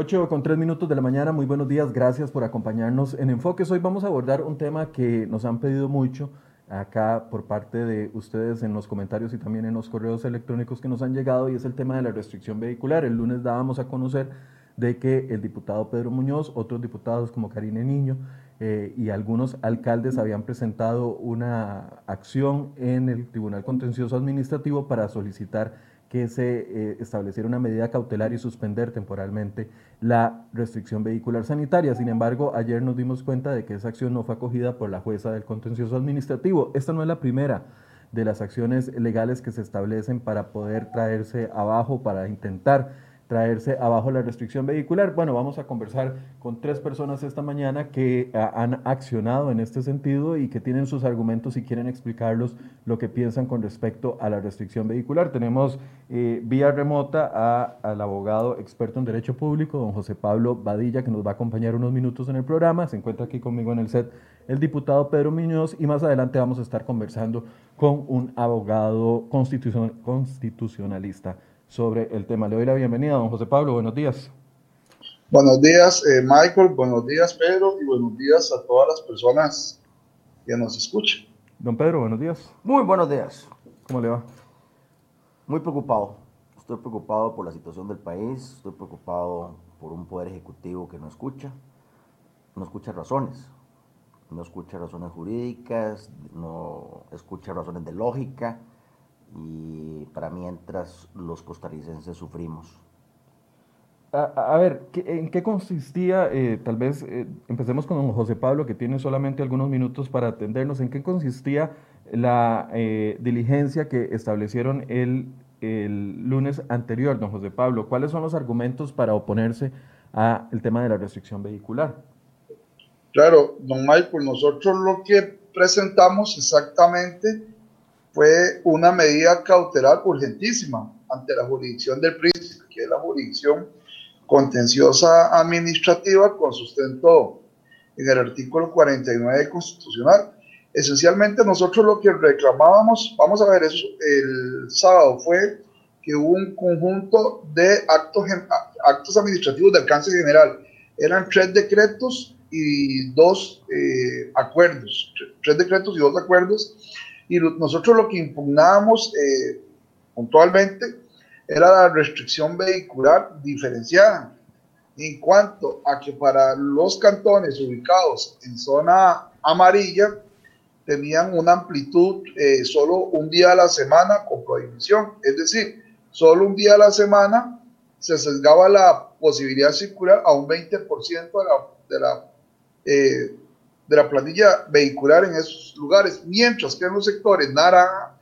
8 con 3 minutos de la mañana, muy buenos días, gracias por acompañarnos en Enfoques. Hoy vamos a abordar un tema que nos han pedido mucho acá por parte de ustedes en los comentarios y también en los correos electrónicos que nos han llegado y es el tema de la restricción vehicular. El lunes dábamos a conocer de que el diputado Pedro Muñoz, otros diputados como Karine Niño eh, y algunos alcaldes habían presentado una acción en el Tribunal Contencioso Administrativo para solicitar que se eh, estableciera una medida cautelar y suspender temporalmente la restricción vehicular sanitaria. Sin embargo, ayer nos dimos cuenta de que esa acción no fue acogida por la jueza del contencioso administrativo. Esta no es la primera de las acciones legales que se establecen para poder traerse abajo, para intentar traerse abajo la restricción vehicular. Bueno, vamos a conversar con tres personas esta mañana que ah, han accionado en este sentido y que tienen sus argumentos y quieren explicarlos lo que piensan con respecto a la restricción vehicular. Tenemos eh, vía remota al abogado experto en Derecho Público, don José Pablo Badilla, que nos va a acompañar unos minutos en el programa. Se encuentra aquí conmigo en el set el diputado Pedro Muñoz y más adelante vamos a estar conversando con un abogado constitucionalista sobre el tema. Le doy la bienvenida, don José Pablo. Buenos días. Buenos días, eh, Michael. Buenos días, Pedro. Y buenos días a todas las personas que nos escuchan. Don Pedro, buenos días. Muy buenos días. ¿Cómo le va? Muy preocupado. Estoy preocupado por la situación del país. Estoy preocupado por un poder ejecutivo que no escucha. No escucha razones. No escucha razones jurídicas. No escucha razones de lógica y para mientras los costarricenses sufrimos. A, ver, ¿en qué consistía, eh, tal vez eh, empecemos con don José Pablo, que tiene solamente algunos minutos para atendernos, ¿en qué consistía la eh, diligencia que establecieron el, el, lunes anterior, don José Pablo? ¿Cuáles son los argumentos para oponerse al tema de la restricción vehicular? Claro, don Michael, nosotros lo que presentamos exactamente fue una medida cautelar urgentísima ante la jurisdicción del príncipe, que es la jurisdicción contenciosa administrativa con sustento en el artículo 49 constitucional. Esencialmente nosotros lo que reclamábamos, vamos a ver eso, el sábado fue que hubo un conjunto de actos, actos administrativos de alcance general. Eran tres decretos y dos eh, acuerdos, tres decretos y dos acuerdos y nosotros lo que impugnábamos eh, puntualmente era la restricción vehicular diferenciada en cuanto a que para los cantones ubicados en zona amarilla tenían una amplitud eh, solo un día a la semana con prohibición, es decir, solo un día a la semana se sesgaba la posibilidad de circular a un 20% de la, de la eh, de la planilla vehicular en esos lugares, mientras que en los sectores naranja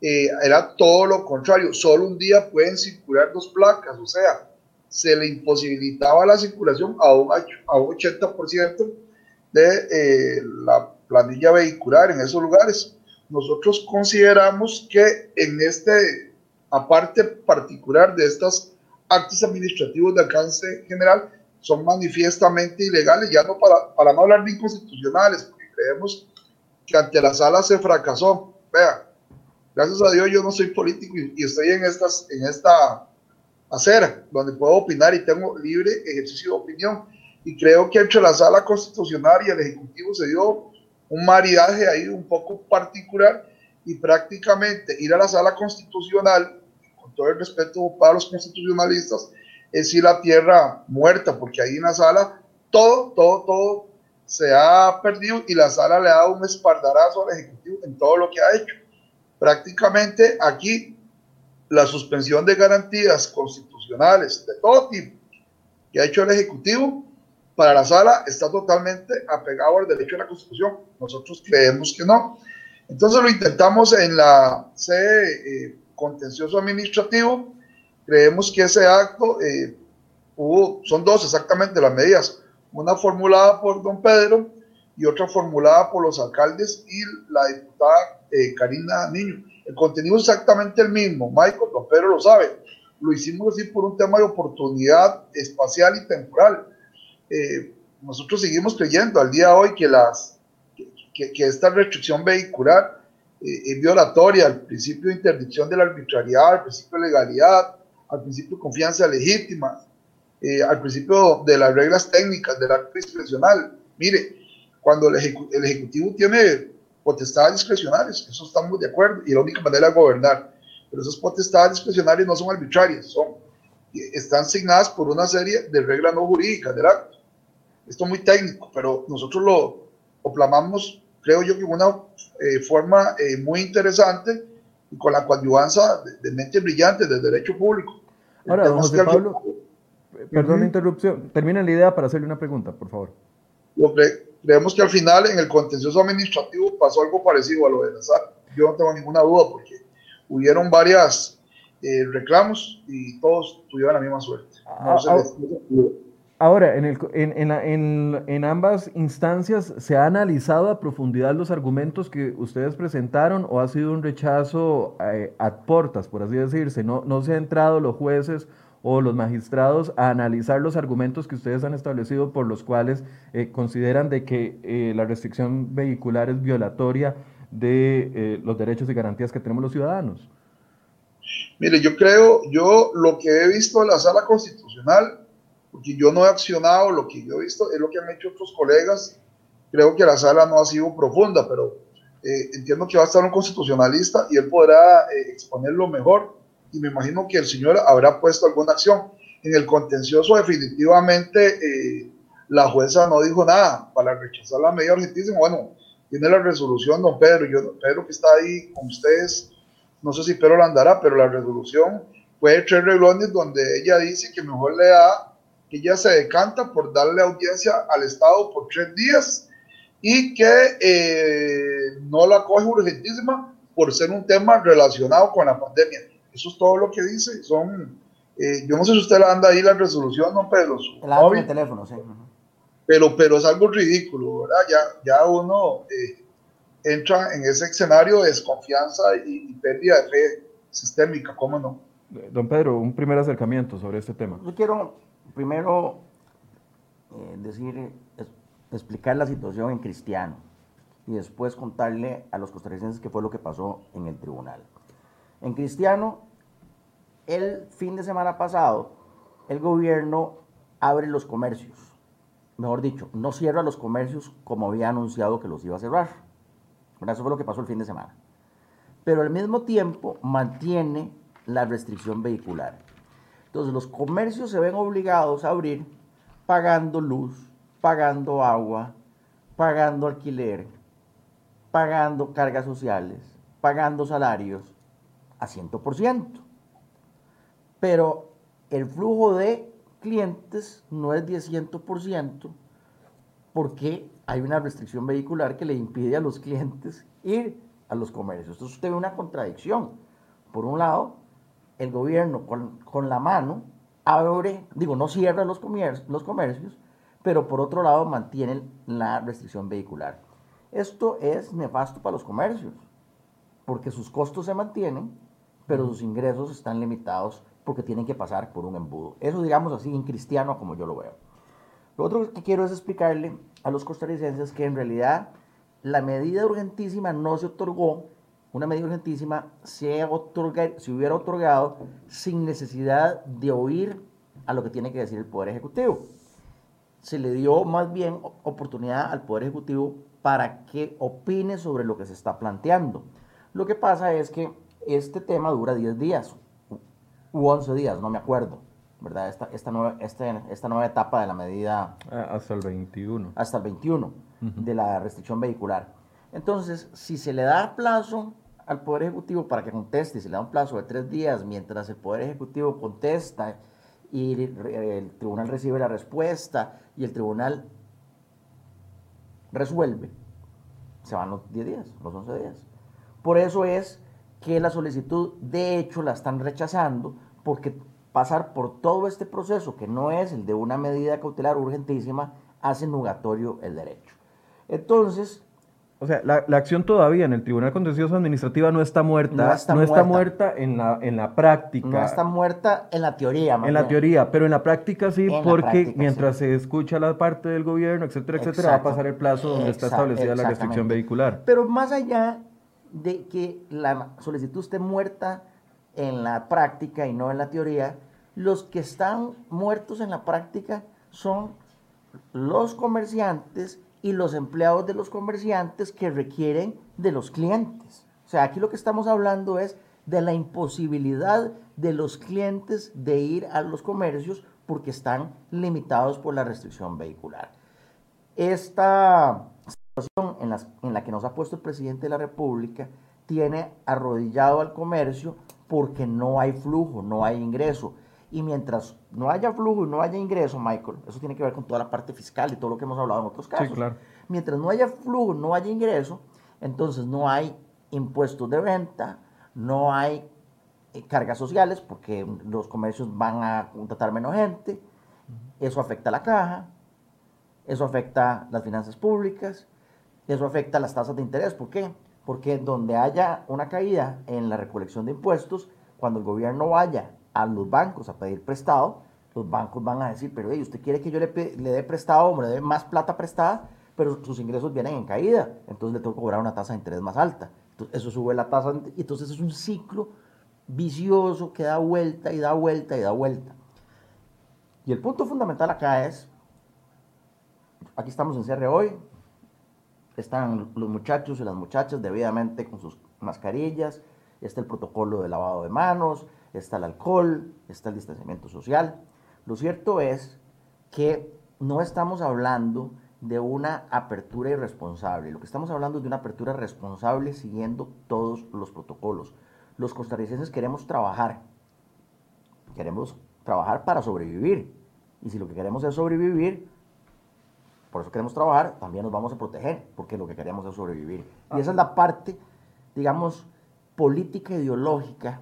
eh, era todo lo contrario, solo un día pueden circular dos placas, o sea, se le imposibilitaba la circulación a un, a un 80% de eh, la planilla vehicular en esos lugares. Nosotros consideramos que en este, aparte particular de estos actos administrativos de alcance general, son manifiestamente ilegales, ya no para, para no hablar de inconstitucionales, porque creemos que ante la sala se fracasó. Vea, gracias a Dios yo no soy político y, estoy en, estas, en esta acera donde puedo opinar y tengo libre ejercicio de opinión. Y creo que entre la sala constitucional y el Ejecutivo se dio un maridaje ahí un poco particular y prácticamente ir a la sala constitucional, con todo el respeto para los constitucionalistas, es ir a tierra muerta, porque ahí en la sala todo, todo, todo se ha perdido y la sala le ha dado un espaldarazo al Ejecutivo en todo lo que ha hecho. Prácticamente aquí la suspensión de garantías constitucionales de todo tipo que ha hecho el Ejecutivo para la sala está totalmente apegado al derecho a la Constitución.Nosotros creemos que no. Entonces lo intentamos en la sede eh, contencioso administrativo Creemos que ese acto eh, hubo, son dos exactamente las medidas, una formulada por don Pedro y otra formulada por los alcaldes y la diputada eh, Karina Niño. El contenido es exactamente el mismo, Michael, don Pedro lo sabe. Lo hicimos así por un tema de oportunidad espacial y temporal. Eh, nosotros seguimos creyendo al día de hoy que, las, que, que esta restricción vehicular es violatoria al principio de interdicción de la arbitrariedad, al principio de legalidad, al principio confianza legítima, eh, al principio de las reglas técnicas del acto discrecional. Mire, cuando el, Ejecutivo tiene potestades discrecionales, eso estamos de acuerdo, y la única manera de gobernar, pero esas potestades discrecionales no son arbitrarias, son, están asignadas por una serie de reglas no jurídicas del acto. Esto es muy técnico, pero nosotros lo, plamamos, creo yo, que una eh, forma eh, muy interesante y con la coadyuvanza de, de mentes brillantes del derecho público. Ahora, don José Pablo, perdón la interrupción, termina la idea para hacerle una pregunta, por favor. creemos que al final en el contencioso administrativo pasó algo parecido a lo de la SAR. Yo no tengo ninguna duda porque hubieron varias eh, reclamos y todos tuvieron la misma suerte. No ah, Ahora, en, el, en, en, en, ambas instancias, ¿se ha analizado a profundidad los argumentos que ustedes presentaron o ha sido un rechazo eh, a portas, por así decirse? ¿No, ¿No se han entrado los jueces o los magistrados a analizar los argumentos que ustedes han establecido por los cuales eh, consideran de que eh, la restricción vehicular es violatoria de los derechos y garantías que tenemos los ciudadanos? Mire, yo creo, yo lo que he visto en la sala constitucional porque yo no he accionado, lo que yo he visto es lo que han hecho otros colegas. Creo que la sala no ha sido profunda, pero eh, entiendo que va a estar un constitucionalista y él podrá eh, exponerlo mejor. Y me imagino que el señor habrá puesto alguna acción. En el contencioso, definitivamente, eh, la jueza no dijo nada para rechazar la medida urgentísima. Bueno, tiene la resolución, don Pedro. Yo, Pedro, que está ahí con ustedes, no sé si Pedro la andará, pero la resolución fue de tres reglones donde ella dice que mejor le da que ya se decanta por darle audiencia al Estado por tres días y que eh, no la coge urgentísima por ser un tema relacionado con la pandemia. Eso es todo lo que dice. Son, eh, yo no sé si usted la anda ahí la resolución, no, Pedro. El el teléfono, sí. Pero, pero es algo ridículo, ¿verdad? Ya, ya uno eh, entra en ese escenario de desconfianza y, y pérdida de fe sistémica, ¿cómo no? Don Pedro, un primer acercamiento sobre este tema. Yo quiero primero eh, decir, explicar la situación en cristiano y después contarle a los costarricenses qué fue lo que pasó en el tribunal. En cristiano, el fin de semana pasado, el gobierno abre los comercios. Mejor dicho, no cierra los comercios como había anunciado que los iba a cerrar. eso fue lo que pasó el fin de semana. Pero al mismo tiempo mantiene la restricción vehicular. Entonces los comercios se ven obligados a abrir pagando luz, pagando agua, pagando alquiler, pagando cargas sociales, pagando salarios a 100%. Pero el flujo de clientes no es de 100% porque hay una restricción vehicular que le impide a los clientes ir a los comercios. Entonces usted ve una contradicción. Por un lado, el gobierno con, la mano abre, digo, no cierra los, los comercios, pero por otro lado mantiene la restricción vehicular. Esto es nefasto para los comercios, porque sus costos se mantienen, pero sus ingresos están limitados porque tienen que pasar por un embudo. Eso, digamos así, en cristiano, como yo lo veo. Lo otro que quiero es explicarle a los costarricenses que en realidad la medida urgentísima no se otorgó una medida urgentísima se, se hubiera otorgado sin necesidad de oír a lo que tiene que decir el Poder Ejecutivo. Se le dio más bien oportunidad al Poder Ejecutivo para que opine sobre lo que se está planteando. Lo que pasa es que este tema dura 10 días u 11 días, no me acuerdo, ¿verdad? Esta, esta, nueva, esta, esta nueva etapa de la medida... Ah, hasta el 21. Hasta el 21 de la restricción vehicular. Entonces, si se le da plazo al Poder Ejecutivo para que conteste, se le da un plazo de tres días mientras el Poder Ejecutivo contesta y el tribunal recibe la respuesta y el tribunal resuelve, se van los 10 días, los 11 días. Por eso es que la solicitud de hecho la están rechazando porque pasar por todo este proceso, que no es el de una medida cautelar urgentísima, hace nugatorio el derecho. Entonces, o sea, la, acción todavía en el Tribunal Contencioso Administrativa no está muerta. No está, muerta. en la, en la práctica. No está muerta en la teoría. en la teoría, pero en la práctica sí, porque mientras se escucha la parte del gobierno, etcétera, etcétera, va a pasar el plazo donde está establecida la restricción vehicular. Pero más allá de que la solicitud esté muerta en la práctica y no en la teoría, los que están muertos en la práctica son los comerciantes y los empleados de los comerciantes que requieren de los clientes. O sea, aquí lo que estamos hablando es de la imposibilidad de los clientes de ir a los comercios porque están limitados por la restricción vehicular. Esta situación en, la que nos ha puesto el presidente de la República tiene arrodillado al comercio porque no hay flujo, no hay ingreso. Y mientras no haya flujo y no haya ingreso, Michael, eso tiene que ver con toda la parte fiscal y todo lo que hemos hablado en otros casos. Sí, claro. Mientras no haya flujo, no haya ingreso, entonces no hay impuestos de venta, no hay eh, cargas sociales porque los comercios van a contratar menos gente, eso afecta a la caja, eso afecta las finanzas públicas, eso afecta las tasas de interés. ¿Por qué? Porque donde haya una caída en la recolección de impuestos, cuando el gobierno vaya a los bancos a pedir prestado, los bancos van a decir, pero usted quiere que yo le, le dé prestado o le dé más plata prestada, pero sus ingresos vienen en caída, entonces le tengo que cobrar una tasa de interés más alta. Entonces, eso sube la tasa, y entonces es un ciclo vicioso que da vuelta y da vuelta y da vuelta. Y el punto fundamental acá es, aquí estamos en cierre hoy, están los muchachos y las muchachas debidamente con sus mascarillas, está el protocolo de lavado de manos, está el alcohol, está el distanciamiento social. Lo cierto es que no estamos hablando de una apertura irresponsable, lo que estamos hablando es de una apertura responsable siguiendo todos los protocolos. Los costarricenses queremos trabajar, queremos trabajar para sobrevivir. Y si lo que queremos es sobrevivir, por eso queremos trabajar, también nos vamos a proteger, porque lo que queremos es sobrevivir. Y esa es la parte, digamos, política ideológica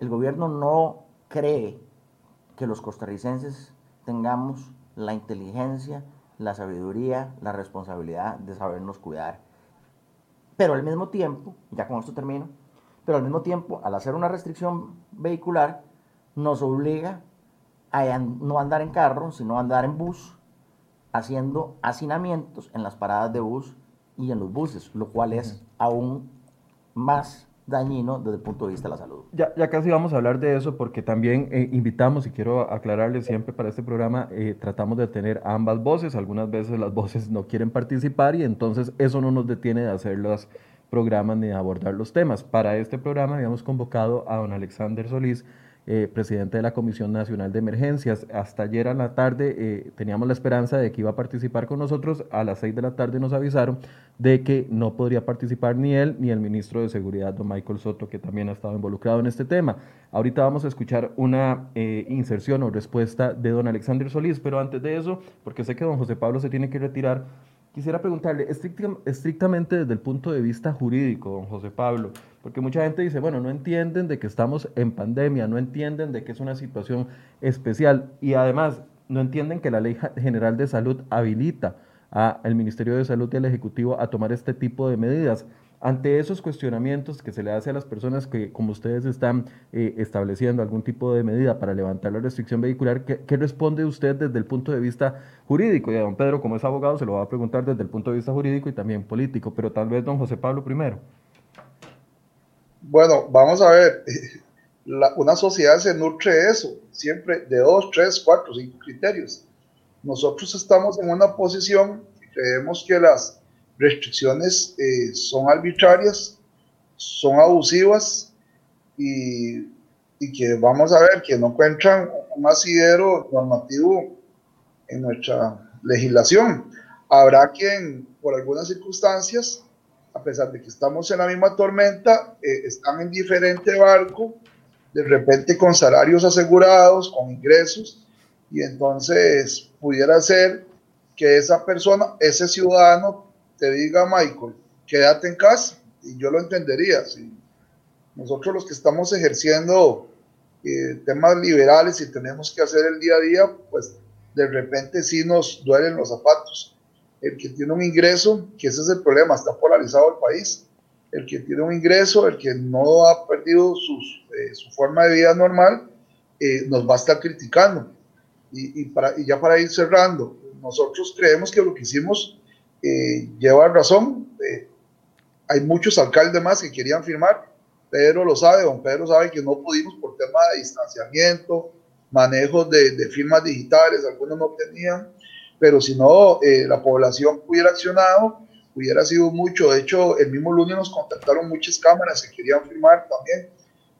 el gobierno no cree que los costarricenses tengamos la inteligencia, la sabiduría, la responsabilidad de sabernos cuidar. Pero al mismo tiempo, ya con esto termino, pero al mismo tiempo, al hacer una restricción vehicular, nos obliga a no andar en carro, sino andar en bus, haciendo hacinamientos en las paradas de bus y en los buses, lo cual es aún más dañino desde el punto de vista de la salud. Ya, ya casi vamos a hablar de eso porque también eh, invitamos, y quiero aclararles siempre para este programa, eh, tratamos de tener ambas voces, algunas veces las voces no quieren participar y entonces eso no nos detiene de hacer los programas ni de abordar los temas. Para este programa habíamos convocado a don Alexander Solís, eh, presidente de la Comisión Nacional de Emergencias. Hasta ayer a la tarde eh, teníamos la esperanza de que iba a participar con nosotros. A las seis de la tarde nos avisaron de que no podría participar ni él ni el ministro de Seguridad, don Michael Soto, que también ha estado involucrado en este tema. Ahorita vamos a escuchar una eh, inserción o respuesta de don Alexander Solís, pero antes de eso, porque sé que don José Pablo se tiene que retirar, Quisiera preguntarle, estrictamente desde el punto de vista jurídico, don José Pablo, porque mucha gente dice, bueno, no entienden de que estamos en pandemia, no entienden de que es una situación especial y además no entienden que la Ley General de Salud habilita al Ministerio de Salud y al Ejecutivo a tomar este tipo de medidas. Ante esos cuestionamientos que se le hace a las personas que, como ustedes están eh, estableciendo algún tipo de medida para levantar la restricción vehicular, ¿qué, responde usted desde el punto de vista jurídico? Y a don Pedro, como es abogado, se lo va a preguntar desde el punto de vista jurídico y también político, pero tal vez don José Pablo primero. Bueno, vamos a ver, una sociedad se nutre de eso, siempre de dos, tres, cuatro, cinco criterios. Nosotros estamos en una posición, creemos que las restricciones eh, son arbitrarias, son abusivas y, y, que vamos a ver que no encuentran un asidero normativo en nuestra legislación. Habrá quien, por algunas circunstancias, a pesar de que estamos en la misma tormenta, eh, están en diferente barco, de repente con salarios asegurados, con ingresos, y entonces pudiera ser que esa persona, ese ciudadano, te diga, Michael, quédate en casa, y yo lo entendería. Nosotros los que estamos ejerciendo eh, temas liberales y tenemos que hacer el día a día, pues de repente sí nos duelen los zapatos. El que tiene un ingreso, que ese es el problema, está polarizado el país. El que tiene un ingreso, el que no ha perdido eh, su forma de vida normal, eh, nos va a estar criticando. Y, y ya para ir cerrando, nosotros creemos que lo que hicimos eh, razón. Eh, hay muchos alcaldes más que querían firmar. Pedro lo sabe, don Pedro sabe que no pudimos por tema de distanciamiento, manejos de, de firmas digitales, algunos no tenían, pero si no, eh, la población hubiera accionado, hubiera sido mucho. De hecho, el mismo lunes nos contactaron muchas cámaras que querían firmar también.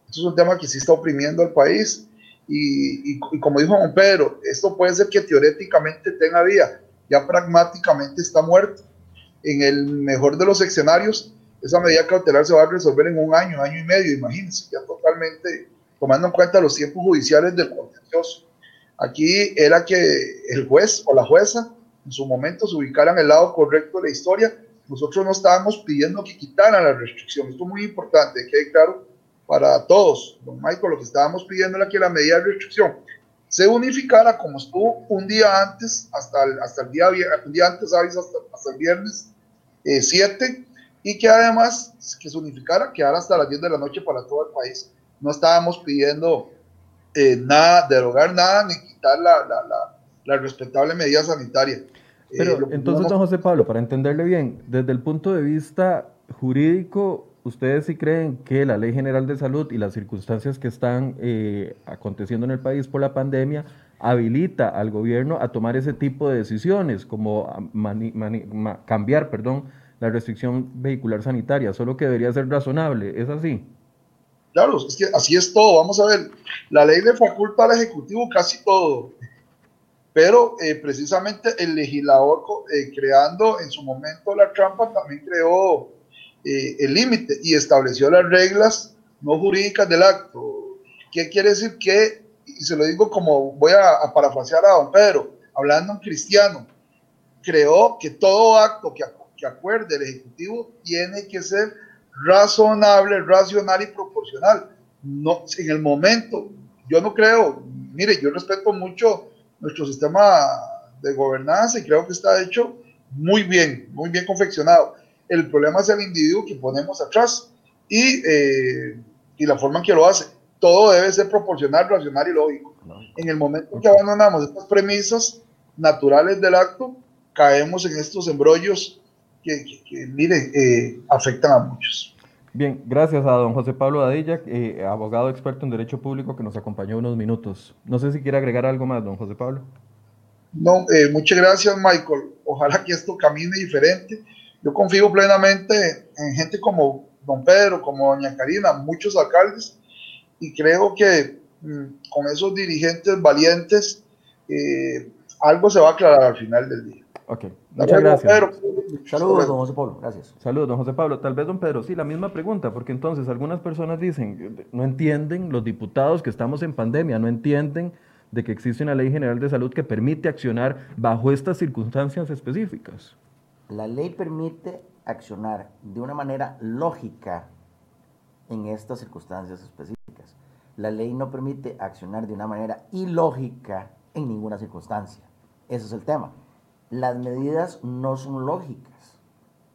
Esto es un tema que sí está oprimiendo al país. Y, y, y, como dijo Juan Pedro, esto puede ser que teóricamente tenga vía, ya pragmáticamente está muerto. En el mejor de los escenarios, esa medida cautelar se va a resolver en un año, año y medio, imagínense, ya totalmente tomando en cuenta los tiempos judiciales del contencioso. Aquí era que el juez o la jueza en su momento se ubicaran el lado correcto de la historia. Nosotros no estábamos pidiendo que quitaran la restricción. Esto es muy importante, que claro para todos. Don Michael, lo que estábamos pidiendo era que la medida de restricción se unificara como estuvo un día antes, hasta el, hasta el día, un día antes, Hasta, hasta el viernes 7, eh, y que además que se unificara, quedara hasta las 10 de la noche para todo el país. No estábamos pidiendo eh, nada, derogar nada, ni quitar la, la, la, la respetable medida sanitaria. Pero eh, entonces, don José Pablo, para entenderle bien, desde el punto de vista jurídico, ¿ustedes sí creen que la Ley General de Salud y las circunstancias que están eh, aconteciendo en el país por la pandemia habilita al gobierno a tomar ese tipo de decisiones, como cambiar, perdón, la restricción vehicular sanitaria, solo que debería ser razonable, ¿es así? Claro, es que así es todo. Vamos a ver, la ley le faculta al Ejecutivo casi todo, pero eh, precisamente el legislador eh, creando en su momento la trampa también creó eh, el límite y estableció las reglas no jurídicas del acto. ¿Qué quiere decir? Que, y se lo digo como voy a, a parafrasear a don Pedro, hablando en cristiano, creó que todo acto que, que acuerde el Ejecutivo tiene que ser razonable, racional y proporcional. No, en el momento, yo no creo, mire, yo respeto mucho nuestro sistema de gobernanza y creo que está hecho muy bien, muy bien confeccionado. El problema es el individuo que ponemos atrás y, eh, y la forma en que lo hace. Todo debe ser proporcional, racional y lógico. En el momento en que abandonamos estas premisas naturales del acto, caemos en estos embrollos que, que, miren, eh, afectan a muchos. Bien, gracias a don José Pablo Adilla, eh, abogado experto en Derecho Público, que nos acompañó unos minutos. No sé si quiere agregar algo más, don José Pablo. No, eh, muchas gracias, Michael. Ojalá que esto camine diferente. Yo confío plenamente en gente como don Pedro, como doña Karina, muchos alcaldes, y creo que mm, con esos dirigentes valientes, eh, algo se va a aclarar al final del día. Ok, muchas gracias. Saludos, don José Pablo, gracias. Saludos, don José Pablo. Tal vez, don Pedro, sí, la misma pregunta, porque entonces algunas personas dicen, no entienden, los diputados que estamos en pandemia, no entienden de que existe una ley general de salud que permite accionar bajo estas circunstancias específicas. La ley permite accionar de una manera lógica en estas circunstancias específicas. La ley no permite accionar de una manera ilógica en ninguna circunstancia. Ese es el tema las medidas no son lógicas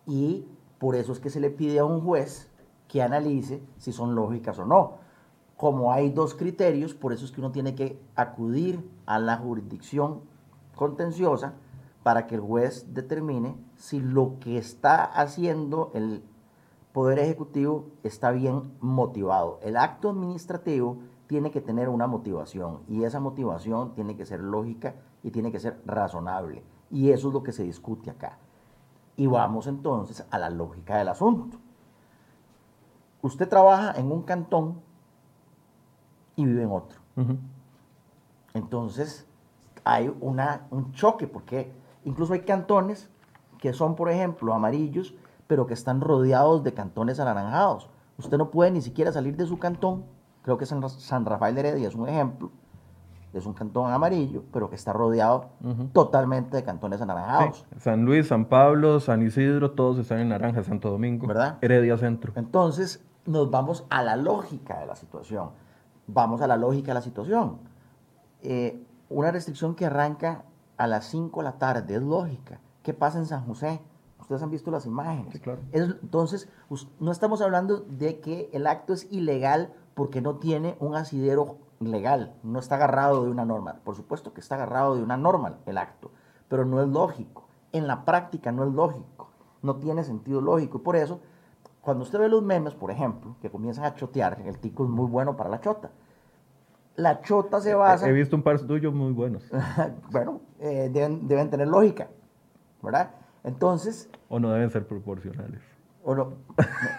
y por eso es que se le pide a un juez que analice si son lógicas o no. Como hay dos criterios, por eso es que uno tiene que acudir a la jurisdicción contenciosa para que el juez determine si lo que está haciendo el Poder Ejecutivo está bien motivado. El acto administrativo tiene que tener una motivación y esa motivación tiene que ser lógica y tiene que ser razonable. Y eso es lo que se discute acá. Y vamos entonces a la lógica del asunto. Usted trabaja en un cantón y vive en otro. Entonces hay una, un choque porque incluso hay cantones que son, por ejemplo, amarillos, pero que están rodeados de cantones anaranjados. Usted no puede ni siquiera salir de su cantón. Creo que San Rafael de Heredia es un ejemplo es un cantón amarillo, pero que está rodeado totalmente de cantones anaranjados. San Luis, San Pablo, San Isidro, todos están en naranja, Santo Domingo, ¿verdad? Heredia Centro. Entonces, nos vamos a la lógica de la situación. Vamos a la lógica de la situación. Eh, una restricción que arranca a las 5 de la tarde es lógica. ¿Qué pasa en San José? Ustedes han visto las imágenes. claro. entonces, no estamos hablando de que el acto es ilegal porque no tiene un asidero legal, no está agarrado de una norma. Por supuesto que está agarrado de una norma el acto, pero no es lógico. En la práctica no es lógico, no tiene sentido lógico. Y por eso, cuando usted ve los memes, por ejemplo, que comienzan a chotear, el tico es muy bueno para la chota. la chota se basa... He visto un par tuyos muy buenos. bueno, eh, deben, deben tener lógica, ¿verdad? Entonces... O no deben ser proporcionales. O no,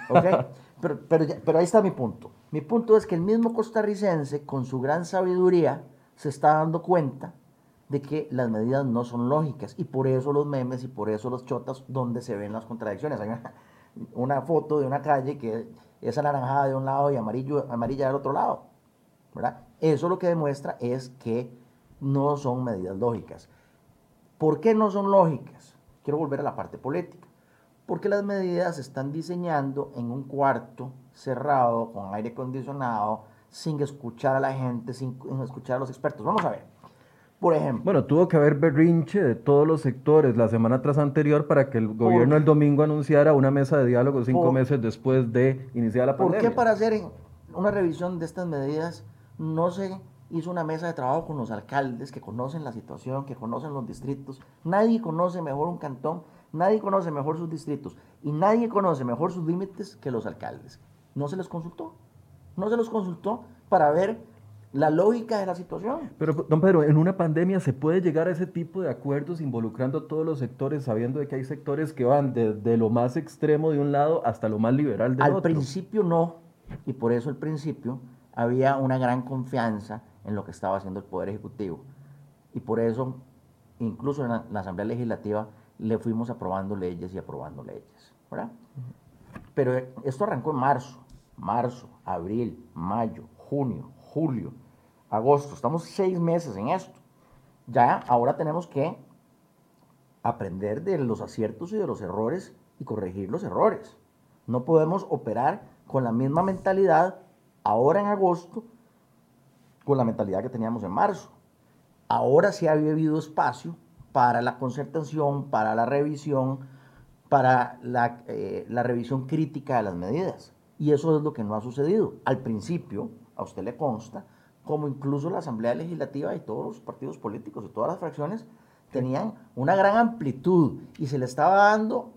ok, pero, pero, pero ahí está mi punto. Mi punto es que el mismo costarricense, con su gran sabiduría, se está dando cuenta de que las medidas no son lógicas y por eso los memes y por eso los chotas donde se ven las contradicciones. Hay una, foto de una calle que es anaranjada de un lado y amarillo, amarilla del otro lado. ¿verdad? Eso lo que demuestra es que no son medidas lógicas. ¿Por qué no son lógicas? Quiero volver a la parte política. Porque las medidas se están diseñando en un cuarto cerrado, con aire acondicionado, sin escuchar a la gente, sin escuchar a los expertos. Vamos a ver. Por ejemplo. Bueno, tuvo que haber berrinche de todos los sectores la semana tras anterior para que el gobierno el domingo anunciara una mesa de diálogo cinco meses después de iniciar la pandemia. ¿Por qué para hacer una revisión de estas medidas no se hizo una mesa de trabajo con los alcaldes que conocen la situación, que conocen los distritos? Nadie conoce mejor un cantón, nadie conoce mejor sus distritos y nadie conoce mejor sus límites que los alcaldes. No se les consultó. No se los consultó para ver la lógica de la situación. Pero, don Pedro, en una pandemia se puede llegar a ese tipo de acuerdos involucrando a todos los sectores, sabiendo de que hay sectores que van desde lo más extremo de un lado hasta lo más liberal del otro. Al principio no, y por eso al principio había una gran confianza en lo que estaba haciendo el Poder Ejecutivo. Y por eso, incluso en la, Asamblea Legislativa, le fuimos aprobando leyes y aprobando leyes. ¿verdad? Pero esto arrancó en marzo, marzo, abril, mayo, junio, julio, agosto, estamos seis meses en esto. Ya ahora tenemos que aprender de los aciertos y de los errores y corregir los errores. No podemos operar con la misma mentalidad ahora en agosto con la mentalidad que teníamos en marzo. Ahora sí ha habido espacio para la concertación, para la revisión, para la, eh, la revisión crítica de las medidas. Y eso es lo que no ha sucedido. Al principio, a usted le consta, como incluso la Asamblea Legislativa y todos los partidos políticos y todas las fracciones tenían una gran amplitud y se le estaba dando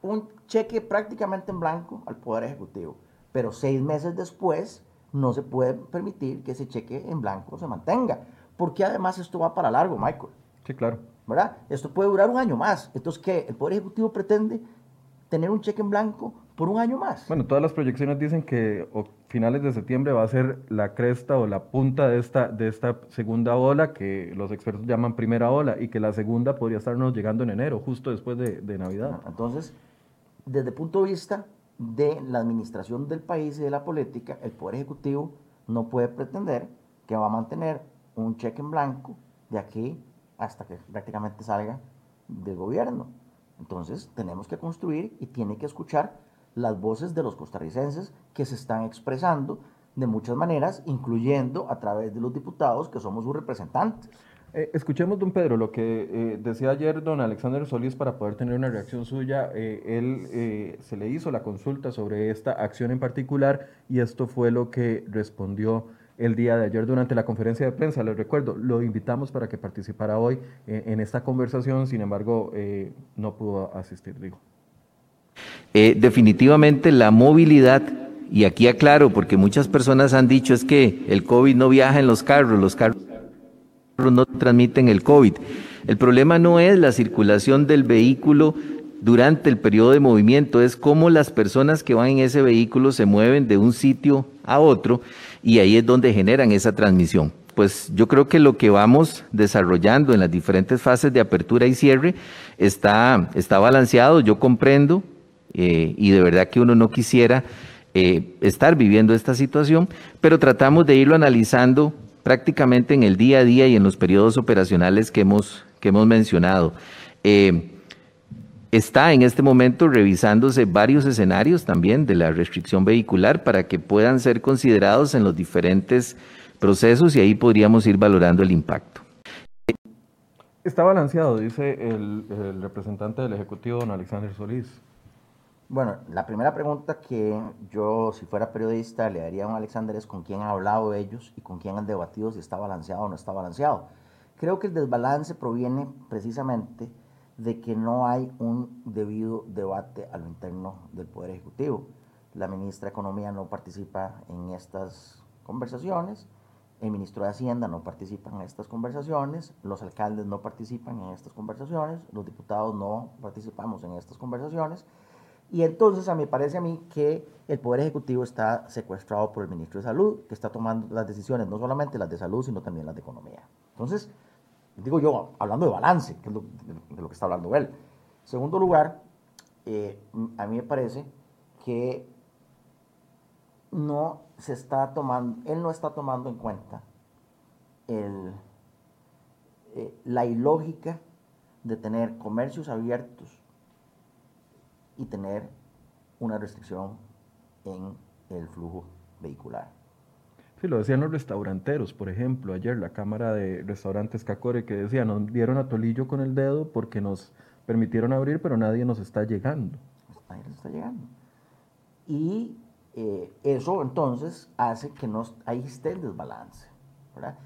un cheque prácticamente en blanco al Poder Ejecutivo. Pero seis meses después no se puede permitir que ese cheque en blanco se mantenga, porque además esto va para largo, Michael. Sí, claro. ¿Verdad? Esto puede durar un año más. Entonces, ¿qué? ¿El Poder Ejecutivo pretende tener un cheque en blanco por un año más. Bueno, todas las proyecciones dicen que a finales de septiembre va a ser la cresta o la punta de esta, de esta segunda ola que los expertos llaman primera ola y que la segunda podría estarnos llegando en enero, justo después de, de Navidad. Entonces, desde el punto de vista de la administración del país y de la política, el Poder Ejecutivo no puede pretender que va a mantener un cheque en blanco de aquí hasta que prácticamente salga del gobierno. Entonces tenemos que construir y tiene que escuchar las voces de los costarricenses que se están expresando de muchas maneras, incluyendo a través de los diputados que somos sus representantes. Eh, escuchemos, don Pedro, lo que eh, decía ayer don Alexander Solís para poder tener una reacción suya. Eh, él se le hizo la consulta sobre esta acción en particular y esto fue lo que respondió el día de ayer durante la conferencia de prensa. Les recuerdo, lo invitamos para que participara hoy eh, en esta conversación, sin embargo, eh, no pudo asistir, digo. Eh, definitivamente la movilidad, y aquí aclaro, porque muchas personas han dicho es que el COVID no viaja en los carros, los carros no transmiten el COVID. El problema no es la circulación del vehículo durante el periodo de movimiento, es cómo las personas que van en ese vehículo se mueven de un sitio a otro y ahí es donde generan esa transmisión. Pues yo creo que lo que vamos desarrollando en las diferentes fases de apertura y cierre está, está balanceado, yo comprendo eh, y de verdad que uno no quisiera eh, estar viviendo esta situación, pero tratamos de irlo analizando prácticamente en el día a día y en los periodos operacionales que hemos, que hemos mencionado. Eh, Está en este momento revisándose varios escenarios también de la restricción vehicular para que puedan ser considerados en los diferentes procesos y ahí podríamos ir valorando el impacto. Está balanceado, dice el, representante del Ejecutivo, don Alexander Solís. Bueno, la primera pregunta que yo, si fuera periodista, le daría a don Alexander es con quién han hablado ellos y con quién han debatido si está balanceado o no está balanceado. Creo que el desbalance proviene precisamente de que no hay un debido debate a lo interno del Poder Ejecutivo. La ministra de Economía no participa en estas conversaciones, el ministro de Hacienda no participa en estas conversaciones, los alcaldes no participan en estas conversaciones, los diputados no participamos en estas conversaciones. Y entonces a mí parece a mí que el Poder Ejecutivo está secuestrado por el ministro de Salud, que está tomando las decisiones, no solamente las de salud, sino también las de economía. Entonces, digo yo, hablando de balance, que es lo, de lo que está hablando él. Segundo lugar, eh, a mí me parece que no se está tomando, él no está tomando en cuenta el, eh, la ilógica de tener comercios abiertos y tener una restricción en el flujo vehicular. Sí, lo decían los restauranteros, por ejemplo, ayer la Cámara de Restaurantes Cacore que decía, nos dieron a Tolillo con el dedo porque nos permitieron abrir, pero nadie nos está llegando. Nadie nos está llegando. Y eh, eso entonces hace que no, ahí esté el desbalance. ¿verdad?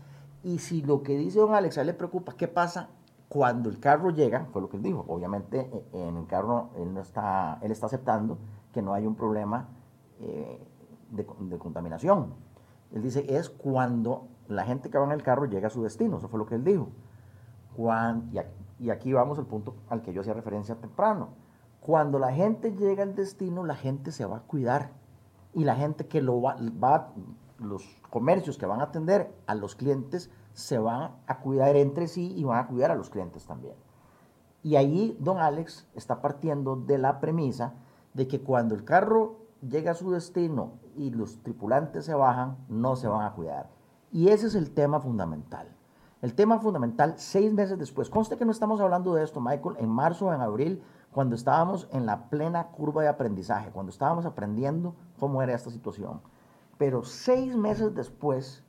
Y si lo que dice don Alex a él le preocupa, ¿qué pasa cuando el carro llega? Fue lo que él dijo. Obviamente e, en el carro él, no está, él está aceptando que no hay un problema eh, de, contaminación. Él dice, es cuando la gente que va en el carro llega a su destino. Eso fue lo que él dijo. Y, aquí, y aquí vamos al punto al que yo hacía referencia temprano. Cuando la gente llega al destino, la gente se va a cuidar y la gente que lo va, va, los comercios que van a atender a los clientes se van a cuidar entre sí y van a cuidar a los clientes también. Y ahí don Alex está partiendo de la premisa de que cuando el carro llega a su destino y los tripulantes se bajan, no se van a cuidar. Y ese es el tema fundamental. El tema fundamental, seis meses después, conste que no estamos hablando de esto, Michael, en marzo o en abril cuando estábamos en la plena curva de aprendizaje, cuando estábamos aprendiendo cómo era esta situación. Pero seis meses después,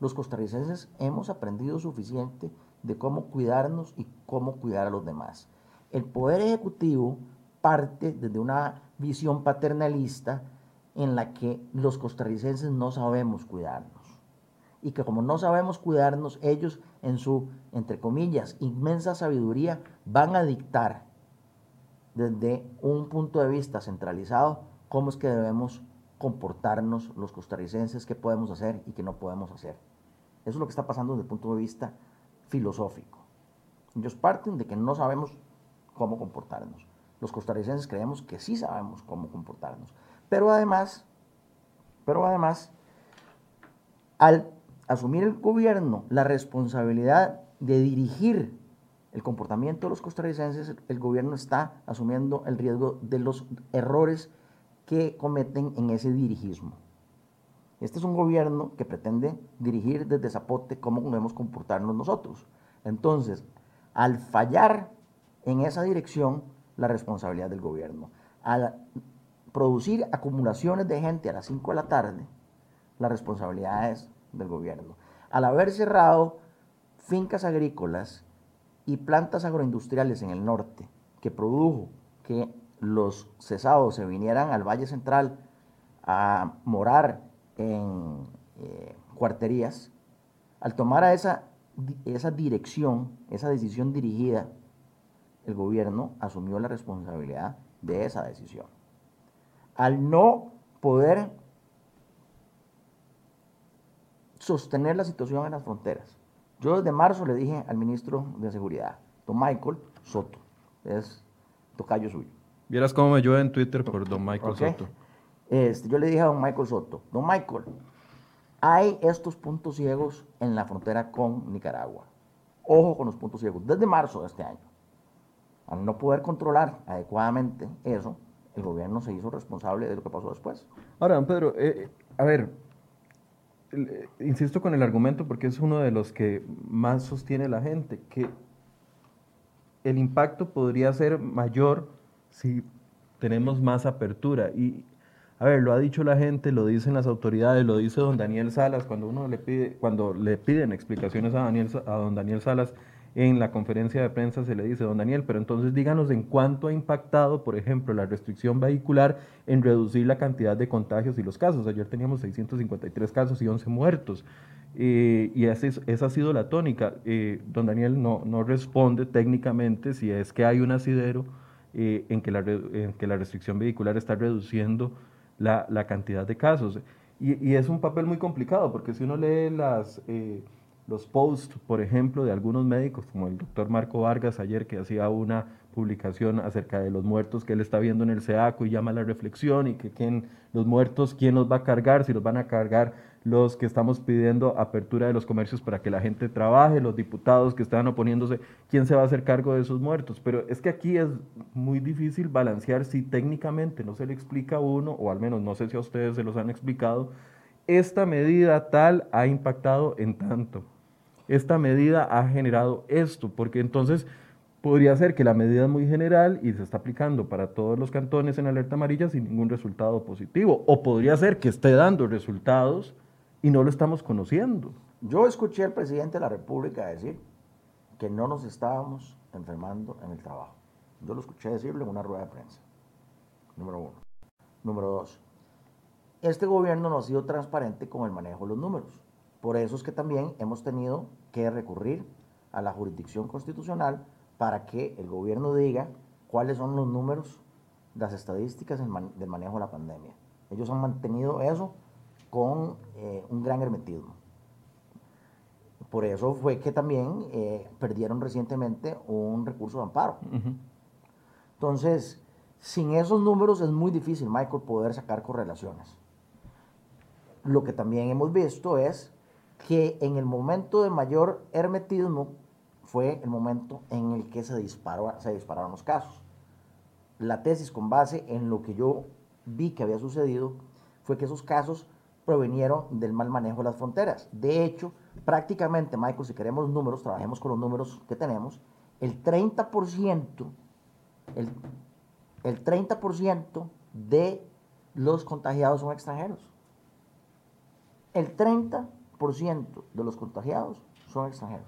los costarricenses hemos aprendido suficiente de cómo cuidarnos y cómo cuidar a los demás. El Poder Ejecutivo parte desde una visión paternalista en la que los costarricenses no sabemos cuidarnos. Y que como no sabemos cuidarnos, ellos en su, entre comillas, inmensa sabiduría van a dictar desde un punto de vista centralizado cómo es que debemos comportarnos los costarricenses, qué podemos hacer y qué no podemos hacer. Eso es lo que está pasando desde el punto de vista filosófico. Ellos parten de que no sabemos cómo comportarnos. Los costarricenses creemos que sí sabemos cómo comportarnos. Pero además, pero además, al asumir el gobierno la responsabilidad de dirigir el comportamiento de los costarricenses, el gobierno está asumiendo el riesgo de los errores que cometen en ese dirigismo. Este es un gobierno que pretende dirigir desde Zapote cómo debemos comportarnos nosotros. Entonces, al fallar en esa dirección, la responsabilidad del gobierno. Al producir acumulaciones de gente a las 5 de la tarde, la responsabilidad es del gobierno. Al haber cerrado fincas agrícolas y plantas agroindustriales en el norte que produjo que los cesados se vinieran al Valle Central a morar en eh, cuarterías, al tomar esa, esa dirección, esa decisión dirigida, el gobierno asumió la responsabilidad de esa decisión. Al no poder sostener la situación en las fronteras, yo desde marzo le dije al ministro de Seguridad, don Michael Soto, es tocayo suyo. Vieras cómo me llueve en Twitter por don Michael Soto. Este, yo le dije a don Michael Soto, don Michael, hay estos puntos ciegos en la frontera con Nicaragua. Ojo con los puntos ciegos, desde marzo de este año. Al no poder controlar adecuadamente eso, el gobierno se hizo responsable de lo que pasó después. Ahora, don Pedro, eh, a ver, insisto con el argumento porque es uno de los que más sostiene la gente, que el impacto podría ser mayor si tenemos más apertura. Y, a ver, lo ha dicho la gente, lo dicen las autoridades, lo dice don Daniel Salas, cuando uno le pide, cuando le piden explicaciones a, Daniel, a don Daniel Salas, en la conferencia de prensa se le dice, don Daniel, pero entonces díganos en cuánto ha impactado, por ejemplo, la restricción vehicular en reducir la cantidad de contagios y los casos. Ayer teníamos 653 casos y 11 muertos. Eh, y esa, esa, ha sido la tónica. Eh, don Daniel no, no, responde técnicamente si es que hay un asidero eh, en, que la, en, que la, restricción vehicular está reduciendo la, la cantidad de casos. Y, y, es un papel muy complicado, porque si uno lee las, eh, los posts, por ejemplo, de algunos médicos, como el doctor Marco Vargas ayer, que hacía una publicación acerca de los muertos que él está viendo en el SEACO y llama a la reflexión y que quién, los muertos, quién los va a cargar, si los van a cargar los que estamos pidiendo apertura de los comercios para que la gente trabaje, los diputados que están oponiéndose, quién se va a hacer cargo de esos muertos. Pero es que aquí es muy difícil balancear si técnicamente no se le explica a uno, o al menos no sé si a ustedes se los han explicado, esta medida tal ha impactado en tanto. Esta medida ha generado esto, porque entonces podría ser que la medida es muy general y se está aplicando para todos los cantones en alerta amarilla sin ningún resultado positivo. O podría ser que esté dando resultados y no lo estamos conociendo. Yo escuché al presidente de la República decir que no nos estábamos enfermando en el trabajo. Yo lo escuché decirlo en una rueda de prensa. Número uno. Número dos. Este gobierno no ha sido transparente con el manejo de los números. Por eso es que también hemos tenido que recurrir a la jurisdicción constitucional para que el gobierno diga cuáles son los números, las estadísticas del manejo de la pandemia. Ellos han mantenido eso con eh, un gran hermetismo. Por eso fue que también eh, perdieron recientemente un recurso de amparo. Entonces, sin esos números es muy difícil, Michael, poder sacar correlaciones. Lo que también hemos visto es que en el momento de mayor hermetismo fue el momento en el que se, disparó, se dispararon los casos. La tesis con base en lo que yo vi que había sucedido fue que esos casos provenieron del mal manejo de las fronteras. De hecho, prácticamente, Michael, si queremos números, trabajemos con los números que tenemos, el 30%, el, el 30% de los contagiados son extranjeros. El 30% de los contagiados son extranjeros.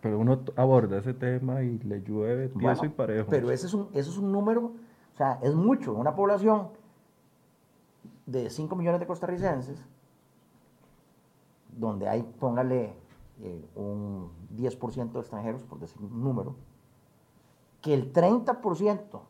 Pero uno aborda ese tema y le llueve tieso y parejo. Pero ese es, un, ese es un número, o sea, es mucho. Una población de 5 millones de costarricenses, donde hay, póngale eh, un 10% de extranjeros, por decir un número, que el 30%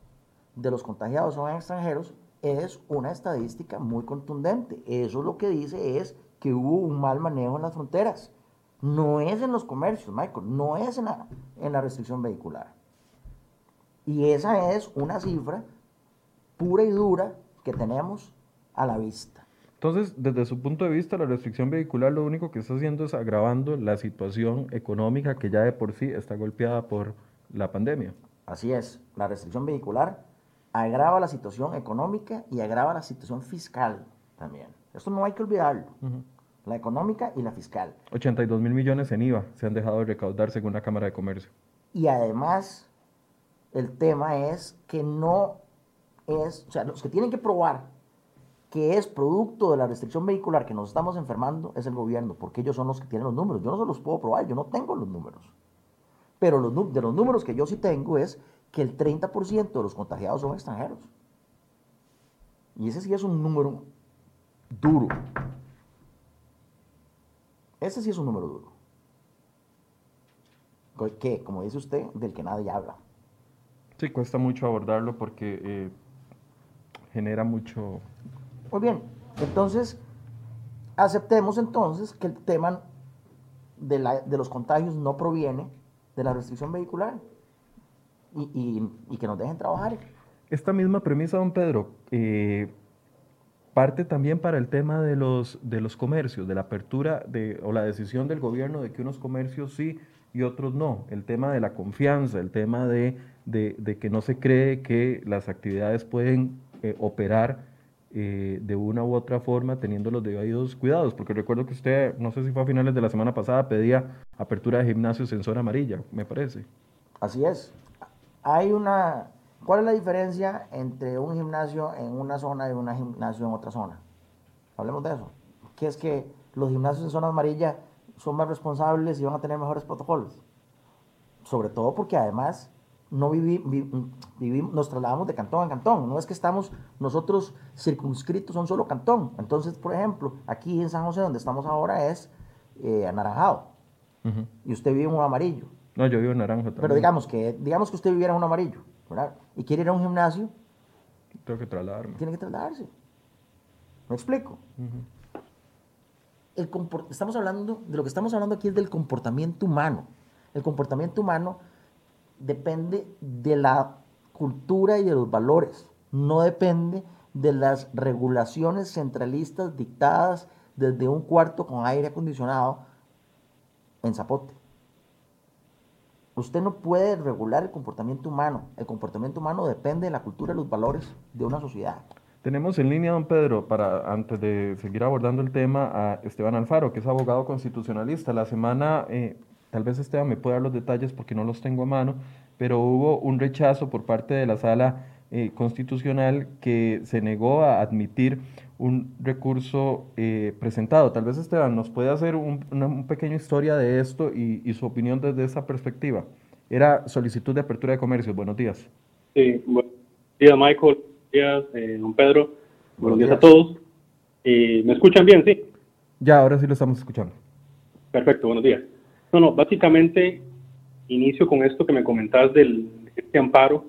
de los contagiados son extranjeros, es una estadística muy contundente. Eso lo que dice es que hubo un mal manejo en las fronteras. No es en los comercios, Michael, no es en la, en la restricción vehicular. Y esa es una cifra pura y dura que tenemos a la vista. Entonces, desde su punto de vista, la restricción vehicular lo único que está haciendo es agravando la situación económica que ya de por sí está golpeada por la pandemia. Así es, la restricción vehicular agrava la situación económica y agrava la situación fiscal también. Esto no hay que olvidarlo. La económica y la fiscal. 82 mil millones en IVA se han dejado de recaudar según la Cámara de Comercio. Y además, el tema es que no es, o sea, los que tienen que probar que es producto de la restricción vehicular que nos estamos enfermando es el gobierno, porque ellos son los que tienen los números. Yo no se los puedo probar, yo no tengo los números. Pero los, de los números que yo sí tengo es que el 30% de los contagiados son extranjeros. Y ese sí es un número duro. Ese sí es un número duro. Que, como dice usted, del que nadie habla. Sí, cuesta mucho abordarlo porque eh, genera mucho muy bien, entonces, aceptemos entonces que el tema de, los contagios no proviene de la restricción vehicular y, que nos dejen trabajar. Esta misma premisa, don Pedro, eh, parte también para el tema de los, de los comercios, de la apertura de, o la decisión del gobierno de que unos comercios sí y otros no. El tema de la confianza, el tema de, que no se cree que las actividades pueden eh, operar eh, de una u otra forma teniendo los debidos cuidados, porque recuerdo que usted, no sé si fue a finales de la semana pasada, pedía apertura de gimnasios en zona amarilla, me parece. Así es. Hay una... ¿Cuál es la diferencia entre un gimnasio en una zona y un gimnasio en otra zona? Hablemos de eso. Que es que los gimnasios en zona amarilla son más responsables y van a tener mejores protocolos. Sobre todo porque además no vivimos, nos trasladamos de cantón a cantón. No es que estamos nosotros circunscritos a un solo cantón. Entonces, por ejemplo, aquí en San José, donde estamos ahora, es eh, anaranjado. Y usted vive en un amarillo. No, yo vivo en naranja también. Pero digamos que, digamos que usted viviera en un amarillo, ¿verdad? Y quiere ir a un gimnasio. Tengo que trasladarme. Tiene que trasladarse. ¿Me explico? el estamos hablando, de lo que estamos hablando aquí es del comportamiento humano. El comportamiento humano depende de la cultura y de los valores, no depende de las regulaciones centralistas dictadas desde un cuarto con aire acondicionado en Zapote. Usted no puede regular el comportamiento humano. El comportamiento humano depende de la cultura y los valores de una sociedad. Tenemos en línea, don Pedro, para antes de seguir abordando el tema, a Esteban Alfaro, que es abogado constitucionalista. La semana, eh, tal vez Esteban me pueda dar los detalles porque no los tengo a mano, pero hubo un rechazo por parte de la sala eh, constitucional que se negó a admitir un recurso eh, presentado. Tal vez Esteban nos puede hacer una, pequeña historia de esto y, su opinión desde esa perspectiva. Era solicitud de apertura de comercio. Buenos días. Sí, buenos días Michael, buenos días eh, don Pedro, buenos, días. a todos. ¿Me escuchan bien? Sí. Ya, ahora sí lo estamos escuchando. Perfecto, buenos días. No, no, básicamente inicio con esto que me comentabas del este amparo.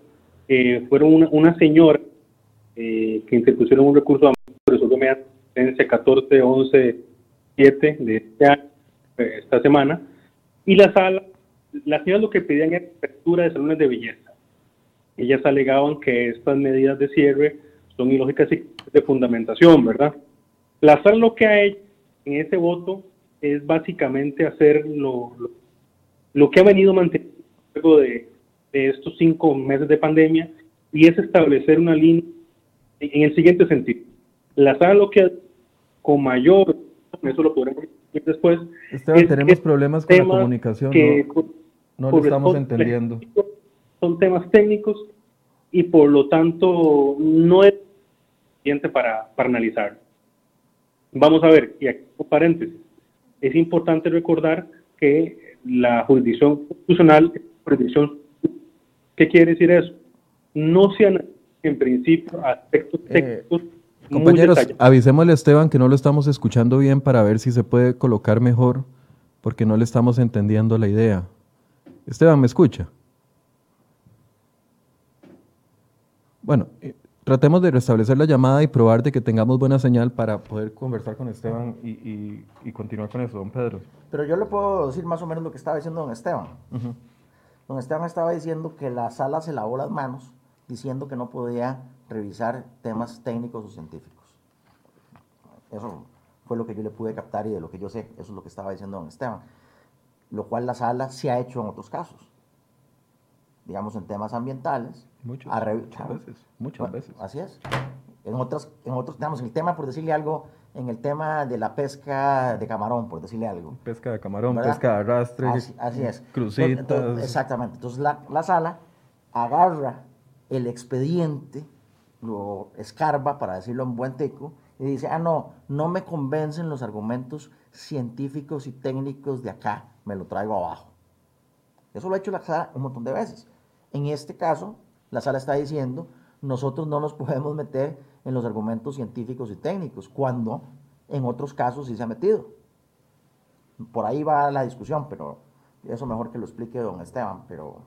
Eh, fueron una, una señora que interpusieron un recurso a resolvió mediante sentencia 14 11 7 de este año, eh, esta semana, y la sala, las señoras lo que pedían era apertura de salones de belleza. Ellas alegaban que estas medidas de cierre son ilógicas y de fundamentación, ¿verdad? La sala lo que ha hecho en ese voto es básicamente hacer lo, lo, que ha venido manteniendo luego de, de estos cinco meses de pandemia y es establecer una línea en el siguiente sentido la sala lo que con mayor, eso lo podremos ver después. Esteban, tenemos problemas con la comunicación, no, lo estamos entendiendo. Son temas técnicos y por lo tanto no es suficiente para, para analizar. Vamos a ver, y aquí un paréntesis, es importante recordar que la jurisdicción constitucional es jurisdicción. ¿Qué quiere decir eso? No se analizan en principio aspectos eh, técnicos. Compañeros, avisémosle a Esteban que no lo estamos escuchando bien para ver si se puede colocar mejor, porque no le estamos entendiendo la idea. Esteban, ¿me escucha? Bueno, eh, tratemos de restablecer la llamada y probar de que tengamos buena señal para poder conversar con Esteban y, continuar con eso, don Pedro. Pero yo le puedo decir más o menos lo que estaba diciendo don Esteban. Don Esteban estaba diciendo que la sala se lavó las manos diciendo que no podía revisar temas técnicos o científicos. Eso fue lo que yo le pude captar y de lo que yo sé, eso es lo que estaba diciendo don Esteban. Lo cual la sala se ha hecho en otros casos. Digamos, en temas ambientales. Muchas, veces. Muchas veces. Así es. En otros, en otros, digamos, en el tema, por decirle algo, en el tema de la pesca de camarón, por decirle algo. Pesca de camarón, pesca de arrastre. Así, es. Crucitas. exactamente. Entonces la, la sala agarra el expediente lo escarba, para decirlo en buen teco, y dice, ah, no, no me convencen los argumentos científicos y técnicos de acá, me lo traigo abajo. Eso lo ha hecho la sala un montón de veces. En este caso, la sala está diciendo, nosotros no nos podemos meter en los argumentos científicos y técnicos, cuando en otros casos sí se ha metido. Por ahí va la discusión, pero eso mejor que lo explique don Esteban, pero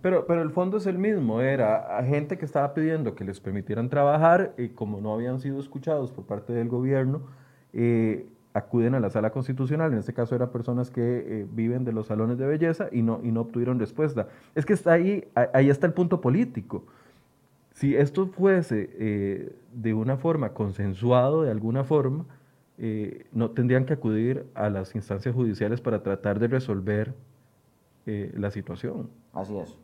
pero, pero el fondo es el mismo, era gente que estaba pidiendo que les permitieran trabajar y como no habían sido escuchados por parte del gobierno, eh, acuden a la sala constitucional, en este caso eran personas que eh, viven de los salones de belleza y no, y no obtuvieron respuesta. Es que está ahí, ahí está el punto político. Si esto fuese eh, de una forma consensuado, de alguna forma, no tendrían que acudir a las instancias judiciales para tratar de resolver la situación. Así es.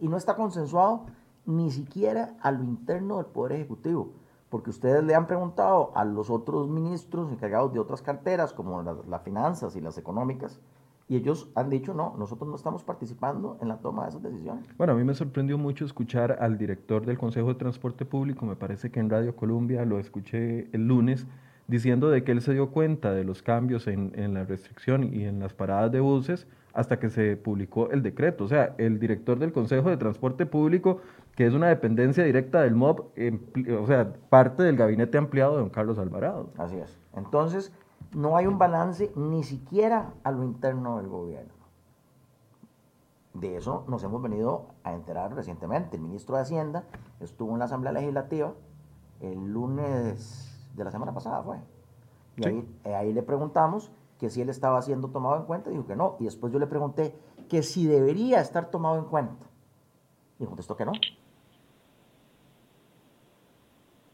Y no está consensuado ni siquiera a lo interno del Poder Ejecutivo, porque ustedes le han preguntado a los otros ministros encargados de otras carteras, como las, finanzas y las económicas, y ellos han dicho, no, nosotros no estamos participando en la toma de esas decisiones. Bueno, a mí me sorprendió mucho escuchar al director del Consejo de Transporte Público, me parece que en Radio Colombia lo escuché el lunes, diciendo de que él se dio cuenta de los cambios en, en la restricción y en las paradas de buses hasta que se publicó el decreto. O sea, el director del Consejo de Transporte Público, que es una dependencia directa del MOB, o sea, parte del gabinete ampliado de don Carlos Alvarado. Así es. Entonces, no hay un balance ni siquiera a lo interno del gobierno. De eso nos hemos venido a enterar recientemente. El ministro de Hacienda estuvo en la Asamblea Legislativa el lunes de la semana pasada, fue. Y ahí, eh, ahí le preguntamos que si él estaba siendo tomado en cuenta, dijo que no. Y después yo le pregunté que si debería estar tomado en cuenta. Y contestó que no.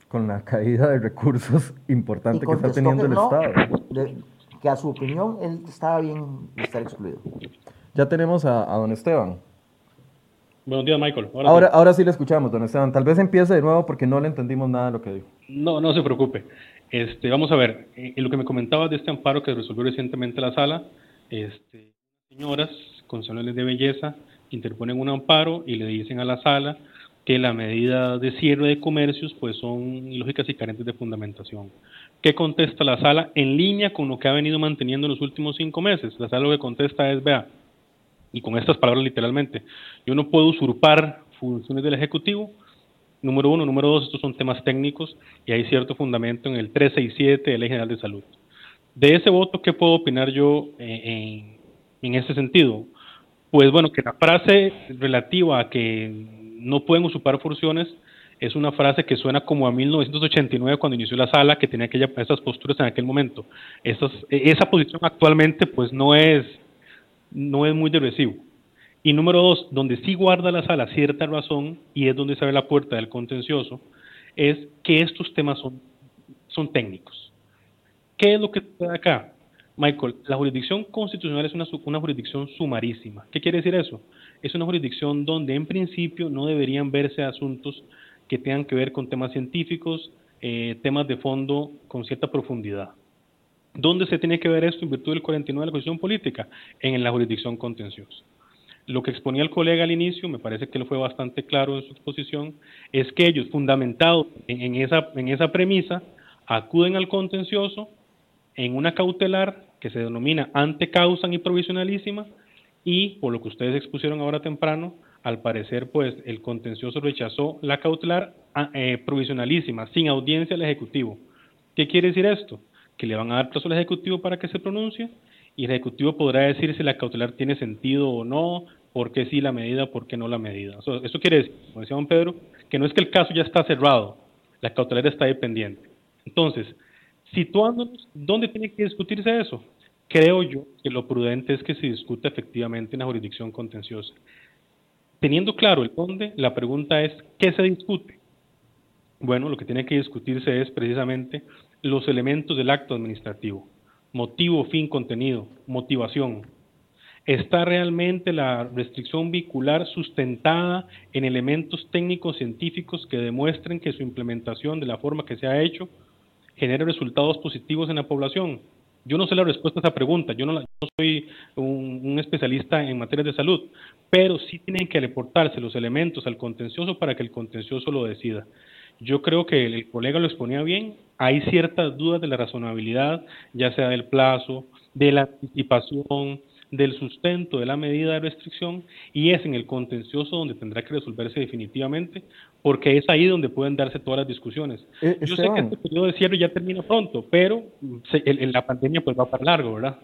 Con la caída de recursos importante que está teniendo el Estado. que a su opinión él estaba bien estar excluido. Ya tenemos a, don Esteban. Buenos días, Michael. Ahora, ahora, sí. le escuchamos, don Esteban. Tal vez empiece de nuevo porque no le entendimos nada de lo que dijo. No, no se preocupe. Este, vamos a ver, en lo que me comentaba de este amparo que resolvió recientemente la sala, este, señoras con salones de belleza interponen un amparo y le dicen a la sala que la medida de cierre de comercios pues son ilógicas y carentes de fundamentación. ¿Qué contesta la sala? En línea con lo que ha venido manteniendo en los últimos cinco meses. La sala lo que contesta es, vea, y con estas palabras literalmente, yo no puedo usurpar funciones del Ejecutivo. Número uno. Número dos, estos son temas técnicos y hay cierto fundamento en el 367 de Ley General de Salud. De ese voto, ¿qué puedo opinar yo eh, en, ese sentido? Pues bueno, que la frase relativa a que no pueden usurpar funciones es una frase que suena como a 1989 cuando inició la sala, que tenía aquella, esas posturas en aquel momento. esa posición actualmente pues no es, no es muy de recibo. Y número dos, donde sí guarda la sala cierta razón, y es donde se abre la puerta del contencioso, es que estos temas son, son técnicos. ¿Qué es lo que está acá? Michael, la jurisdicción constitucional es una, una jurisdicción sumarísima. ¿Qué quiere decir eso? Es una jurisdicción donde en principio no deberían verse asuntos que tengan que ver con temas científicos, eh, temas de fondo con cierta profundidad. ¿Dónde se tiene que ver esto en virtud del 49 de la Constitución Política? En la jurisdicción contenciosa. Lo que exponía el colega al inicio, me parece que lo fue bastante claro en su exposición, es que ellos, fundamentados en, esa, premisa, acuden al contencioso en una cautelar que se denomina ante causa y provisionalísima y por lo que ustedes expusieron ahora temprano, al parecer pues el contencioso rechazó la cautelar ah, eh, provisionalísima, sin audiencia al Ejecutivo. ¿Qué quiere decir esto? Que le van a dar plazo al Ejecutivo para que se pronuncie y el Ejecutivo podrá decir si la cautelar tiene sentido o no, por qué sí la medida, por qué no la medida. eso quiere decir, como decía don Pedro, que no es que el caso ya está cerrado, la cautelar está dependiente. Entonces, Situándonos, ¿dónde tiene que discutirse eso? Creo yo que lo prudente es que se discuta efectivamente en la jurisdicción contenciosa. Teniendo claro el dónde, la pregunta es, ¿qué se discute? Bueno, lo que tiene que discutirse es precisamente los elementos del acto administrativo. Motivo, fin, contenido, motivación. ¿Está realmente la restricción vehicular sustentada en elementos técnicos científicos que demuestren que su implementación de la forma que se ha hecho genere resultados positivos en la población? Yo no sé la respuesta a esa pregunta, yo no, soy un, especialista en materia de salud, pero sí tienen que reportarse los elementos al contencioso para que el contencioso lo decida. Yo creo que el, colega lo exponía bien, hay ciertas dudas de la razonabilidad, ya sea del plazo, de la anticipación, del sustento de la medida de restricción y es en el contencioso donde tendrá que resolverse definitivamente, porque es ahí donde pueden darse todas las discusiones. Eh, Yo sé que este periodo de cierre ya termina pronto, pero en la pandemia pues va para largo, ¿verdad?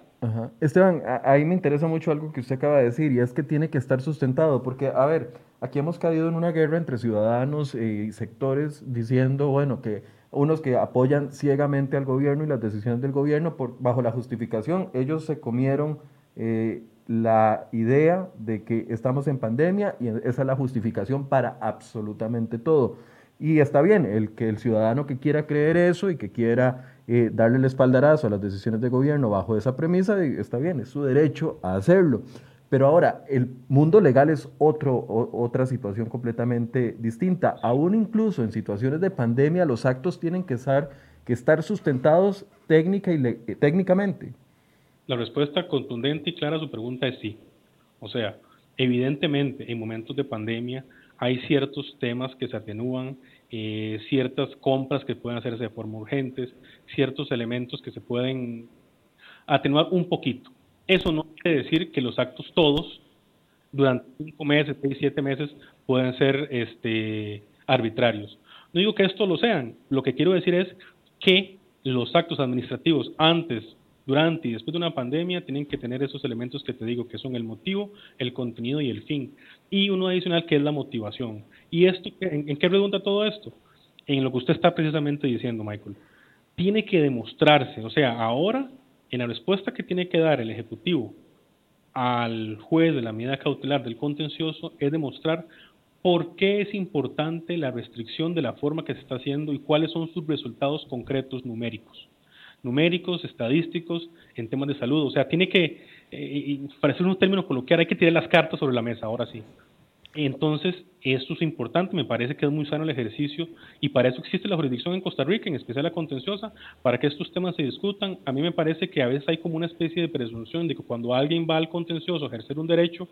Esteban, ahí me interesa mucho algo que usted acaba de decir y es que tiene que estar sustentado, porque a ver, aquí hemos caído en una guerra entre ciudadanos y sectores diciendo, bueno, que unos que apoyan ciegamente al gobierno y las decisiones del gobierno por, bajo la justificación, ellos se comieron eh, la idea de que estamos en pandemia y esa es la justificación para absolutamente todo. Y está bien, el que el ciudadano que quiera creer eso y que quiera eh, darle el espaldarazo a las decisiones de gobierno bajo esa premisa, está bien, es su derecho a hacerlo. Pero ahora, el mundo legal es otro, otra situación completamente distinta. Aún incluso en situaciones de pandemia, los actos tienen que estar, que estar sustentados técnica y técnicamente. La respuesta contundente y clara a su pregunta es sí. O sea, evidentemente en momentos de pandemia hay ciertos temas que se atenúan, eh, ciertas compras que pueden hacerse de forma urgente, ciertos elementos que se pueden atenuar un poquito. Eso no quiere decir que los actos todos durante cinco meses, seis, siete meses pueden ser este, arbitrarios. No digo que esto lo sean, lo que quiero decir es que los actos administrativos antes durante y después de una pandemia tienen que tener esos elementos que te digo, que son el motivo, el contenido y el fin. Y uno adicional que es la motivación. ¿Y esto en, qué redunda todo esto? En lo que usted está precisamente diciendo, Michael. tiene que demostrarse, o sea, ahora en la respuesta que tiene que dar el Ejecutivo al juez de la medida cautelar del contencioso es demostrar por qué es importante la restricción de la forma que se está haciendo y cuáles son sus resultados concretos numéricos. Numéricos, estadísticos, en temas de salud. O sea, tiene que, eh, para hacer un término coloquial, hay que tirar las cartas sobre la mesa, ahora sí. Entonces, esto es importante, me parece que es muy sano el ejercicio y para eso existe la jurisdicción en Costa Rica, en especial la contenciosa, para que estos temas se discutan. A mí me parece que a veces hay como una especie de presunción de que cuando alguien va al contencioso a ejercer un derecho,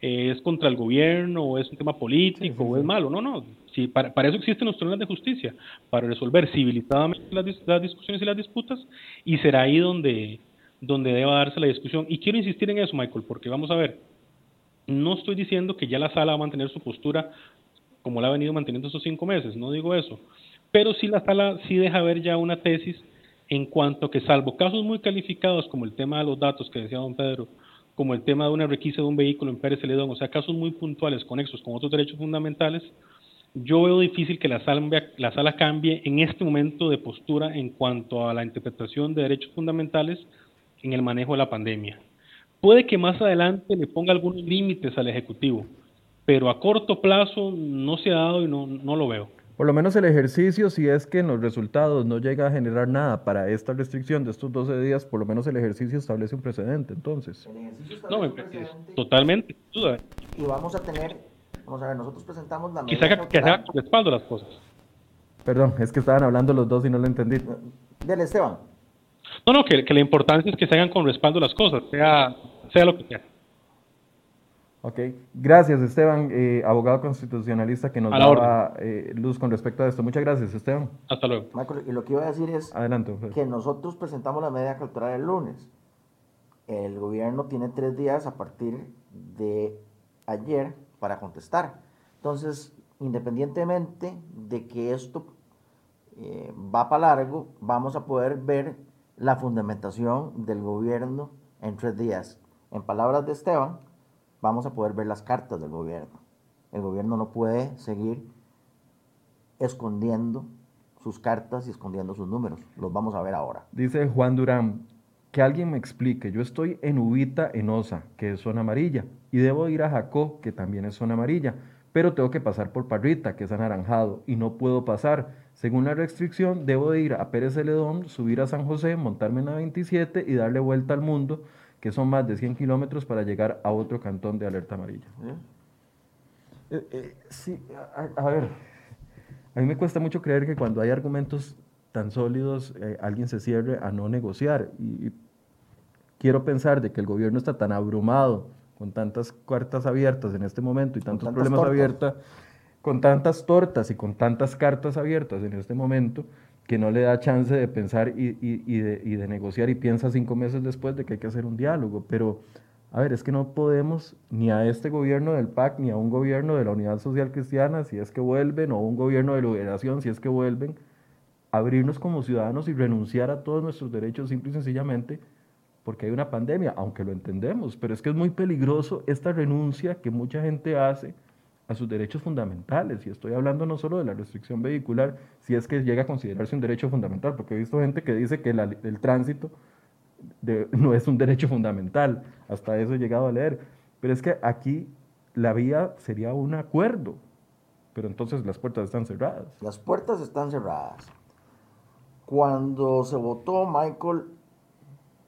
eh, es contra el gobierno o es un tema político o es malo. No, no. Sí, para, para, eso existen los tribunales de justicia, para resolver civilizadamente las, las, discusiones y las disputas y será ahí donde, donde deba darse la discusión. Y quiero insistir en eso, Michael, porque vamos a ver, no estoy diciendo que ya la sala va a mantener su postura como la ha venido manteniendo estos cinco meses, no digo eso, pero sí la sala sí deja ver ya una tesis en cuanto que salvo casos muy calificados como el tema de los datos que decía don Pedro, como el tema de una requisa de un vehículo en Pérez Celedón, o sea, casos muy puntuales conexos con otros derechos fundamentales, yo veo difícil que la sala, la sala cambie en este momento de postura en cuanto a la interpretación de derechos fundamentales en el manejo de la pandemia. Puede que más adelante le ponga algunos límites al Ejecutivo, pero a corto plazo no se ha dado y no, no lo veo. Por lo menos el ejercicio, si es que en los resultados no llega a generar nada para esta restricción de estos 12 días, por lo menos el ejercicio establece un precedente, entonces. El ejercicio No, un parece- precedente totalmente, sin duda. y vamos a tener, vamos a ver, nosotros presentamos la Que haga, que se haga cautelar. con respaldo las cosas. Perdón, es que estaban hablando los dos y no lo entendí. Dele, Esteban. No, no, que, que la importancia es que se hagan con respaldo las cosas, sea, sea lo que sea. Ok, gracias Esteban, eh, abogado constitucionalista que nos daba eh, luz con respecto a esto. Muchas gracias Esteban. Hasta luego. Michael, y lo que iba a decir es Adelante. Fer. que nosotros presentamos la medida cautelar el lunes. El gobierno tiene tres días a partir de ayer para contestar. Entonces, independientemente de que esto eh, va para largo, vamos a poder ver la fundamentación del gobierno en tres días. En palabras de Esteban, vamos a poder ver las cartas del gobierno. El gobierno no puede seguir escondiendo sus cartas y escondiendo sus números. Los vamos a ver ahora. Dice Juan Durán, que alguien me explique, yo estoy en Ubita, en Osa, que es zona amarilla, y debo ir a Jacó, que también es zona amarilla, pero tengo que pasar por Parrita, que es anaranjado, y no puedo pasar. Según la restricción, debo de ir a Pérez Celedón, subir a San José, montarme en la 27 y darle vuelta al mundo, que son más de 100 kilómetros para llegar a otro cantón de alerta amarilla. Eh, eh, sí, a, a ver, a mí me cuesta mucho creer que cuando hay argumentos tan sólidos, eh, alguien se cierre a no negociar. Y, y quiero pensar de que el gobierno está tan abrumado con tantas cartas abiertas en este momento y tantos tantas problemas abiertos, con tantas tortas y con tantas cartas abiertas en este momento, que no le da chance de pensar y, de, negociar y piensa cinco meses después de que hay que hacer un diálogo. Pero, a ver, es que no podemos ni a este gobierno del PAC, ni a un gobierno de la Unidad Social Cristiana, si es que vuelven, o un gobierno de liberación, si es que vuelven, abrirnos como ciudadanos y renunciar a todos nuestros derechos simple y sencillamente porque hay una pandemia, aunque lo entendemos, pero es que es muy peligroso esta renuncia que mucha gente hace a sus derechos fundamentales. Y estoy hablando no solo de la restricción vehicular, si es que llega a considerarse un derecho fundamental, porque he visto gente que dice que el tránsito no es un derecho fundamental, hasta eso he llegado a leer. Pero es que aquí la vía sería un acuerdo, pero entonces las puertas están cerradas. Las puertas están cerradas. Cuando se votó, Michael,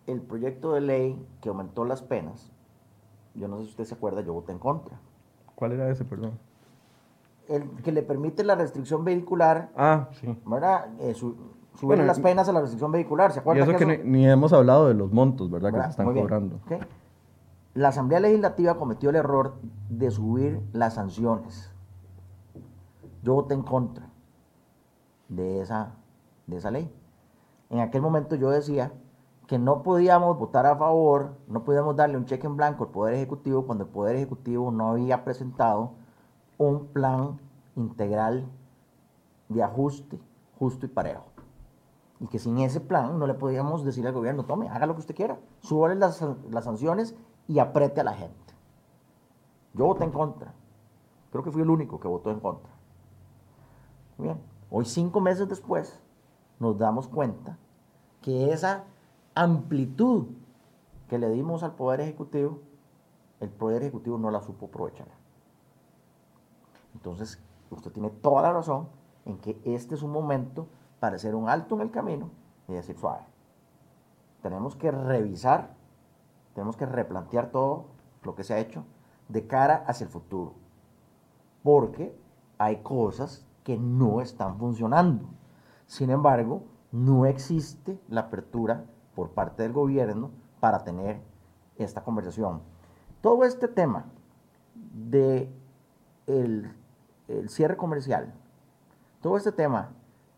el proyecto de ley que aumentó las penas, yo no sé si usted se acuerda, yo voté en contra. ¿Cuál era ese, perdón? El que le permite la restricción vehicular, Ah, sí. ¿verdad? Eh, su- subir Bueno, las y- penas a la restricción vehicular, ¿se Y acuerda? eso que eso- ni, ni hemos hablado de los montos, ¿verdad? Que se están cobrando. La Asamblea Legislativa cometió el error de subir las sanciones. Yo voté en contra de esa, de esa ley. En aquel momento yo decía que no podíamos votar a favor, no podíamos darle un cheque en blanco al Poder Ejecutivo cuando el Poder Ejecutivo no había presentado un plan integral de ajuste justo y parejo. Y que sin ese plan no le podíamos decir al gobierno, tome, haga lo que usted quiera, súbale las, las sanciones y apriete a la gente. Yo voté en contra. Creo que fui el único que votó en contra. Bien, hoy cinco meses después, nos damos cuenta que esa amplitud que le dimos al Poder Ejecutivo, el Poder Ejecutivo no la supo aprovechar. Entonces, usted tiene toda la razón en que este es un momento para hacer un alto en el camino y decir suave. Tenemos que revisar, tenemos que replantear todo lo que se ha hecho de cara hacia el futuro. Porque hay cosas que no están funcionando. Sin embargo, no existe la apertura por parte del gobierno para tener esta conversación. Todo este tema de el, cierre comercial, todo este tema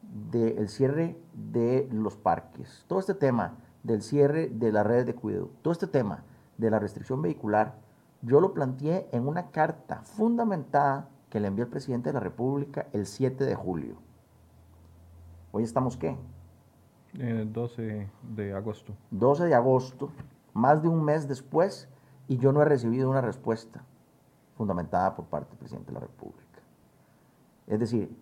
del cierre de los parques, todo este tema del cierre de las redes de cuidado, todo este tema de la restricción vehicular, yo lo planteé en una carta fundamentada que le envió el presidente de la República el 7 de julio. Hoy estamos qué? 12 eh, de agosto. 12 de agosto, más de un mes después, y yo no he recibido una respuesta fundamentada por parte del presidente de la República. Es decir,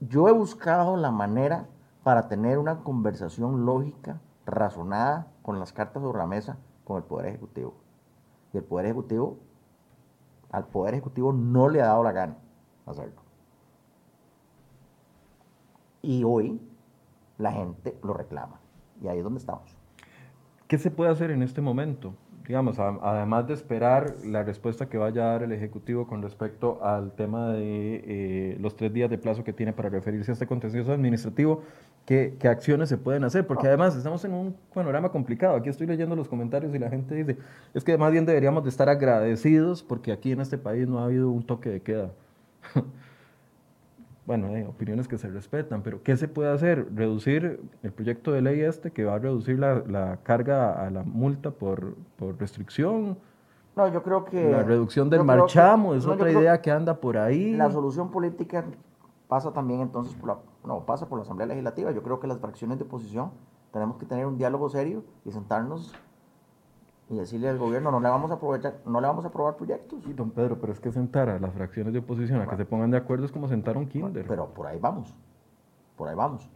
yo he buscado la manera para tener una conversación lógica, razonada, con las cartas sobre la mesa, con el Poder Ejecutivo. Y el Poder Ejecutivo, al Poder Ejecutivo no le ha dado la gana hacerlo. Y hoy la gente lo reclama. Y ahí es donde estamos. ¿Qué se puede hacer en este momento? Digamos, además de esperar la respuesta que vaya a dar el Ejecutivo con respecto al tema de eh, los tres días de plazo que tiene para referirse a este contencioso administrativo, ¿qué, ¿qué, acciones se pueden hacer? Porque ah. además estamos en un panorama complicado. Aquí estoy leyendo los comentarios y la gente dice, es que más bien deberíamos de estar agradecidos porque aquí en este país no ha habido un toque de queda. Bueno, hay opiniones que se respetan, pero ¿qué se puede hacer? Reducir el proyecto de ley este que va a reducir la, carga a la multa por, restricción. No, yo creo que... La reducción del marchamo es otra idea que anda por ahí. La solución política pasa también entonces por la, no, pasa por la Asamblea Legislativa. Yo creo que las fracciones de oposición tenemos que tener un diálogo serio y sentarnos y decirle al gobierno no le vamos a aprovechar, no le vamos a aprobar proyectos. Sí, don Pedro, pero es que sentar a las fracciones de oposición a que se pongan de acuerdo es como sentar a un kinder. Pero por ahí vamos, por ahí vamos.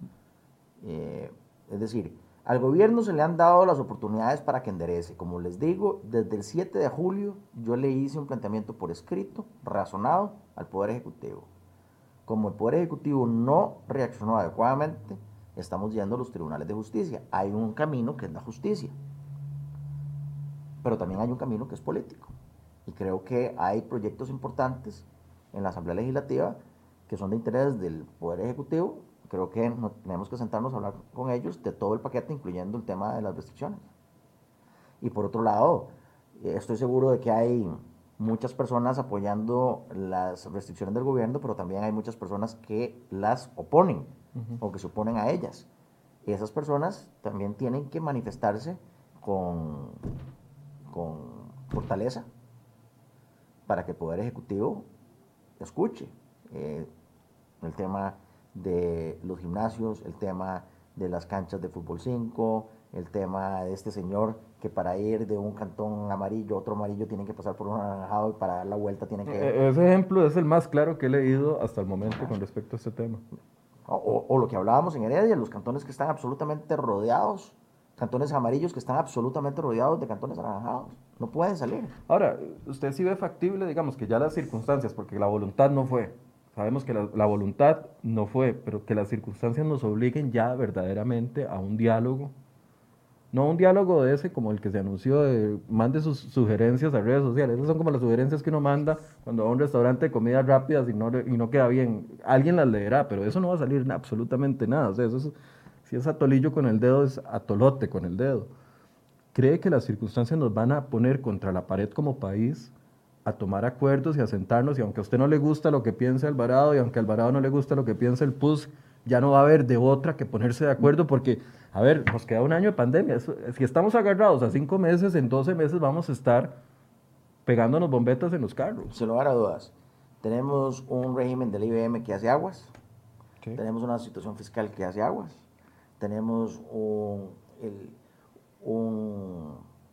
Eh, es decir, al gobierno se le han dado las oportunidades para que enderece. Como les digo, desde el 7 de julio yo le hice un planteamiento por escrito, razonado, al Poder Ejecutivo. Como el Poder Ejecutivo no reaccionó adecuadamente, estamos yendo a los tribunales de justicia. Hay un camino que es la justicia pero también hay un camino que es político. Y creo que hay proyectos importantes en la Asamblea Legislativa que son de interés del Poder Ejecutivo. Creo que tenemos que sentarnos a hablar con ellos de todo el paquete, incluyendo el tema de las restricciones. Y por otro lado, eh, estoy seguro de que hay muchas personas apoyando las restricciones del gobierno, pero también hay muchas personas que las oponen o que se oponen a ellas. Y esas personas también tienen que manifestarse con con fortaleza para que el Poder Ejecutivo escuche eh, el tema de los gimnasios, el tema de las canchas de fútbol 5, el tema de este señor que para ir de un cantón amarillo a otro amarillo tienen que pasar por un anaranjado y para dar la vuelta tienen que... E-, ese ejemplo es el más claro que he leído hasta el momento con respecto a este tema. O, o, lo que hablábamos en Heredia, los cantones que están absolutamente rodeados cantones amarillos que están absolutamente rodeados de cantones anaranjados. No pueden salir. Ahora, usted sí ve factible, digamos, que ya las circunstancias, porque la voluntad no fue, sabemos que la, voluntad no fue, pero que las circunstancias nos obliguen ya verdaderamente a un diálogo. No un diálogo de ese como el que se anunció de mande sus sugerencias a redes sociales. Esas son como las sugerencias que uno manda cuando va a un restaurante de comidas rápidas y no, y no queda bien. Alguien las leerá, pero eso no va a salir absolutamente nada. O sea, eso es, si es atolillo con el dedo, es atolote con el dedo. ¿Cree que las circunstancias nos van a poner contra la pared como país a tomar acuerdos y a sentarnos? Y aunque a usted no le gusta lo que piensa Alvarado y aunque a Alvarado no le gusta lo que piensa el PUS, ya no va a haber de otra que ponerse de acuerdo porque, a ver, nos queda un año de pandemia. si estamos agarrados a cinco meses, en 12 meses vamos a estar pegándonos bombetas en los carros. Se lo a dudas. Tenemos un régimen del IBM que hace aguas. Tenemos una situación fiscal que hace aguas tenemos un,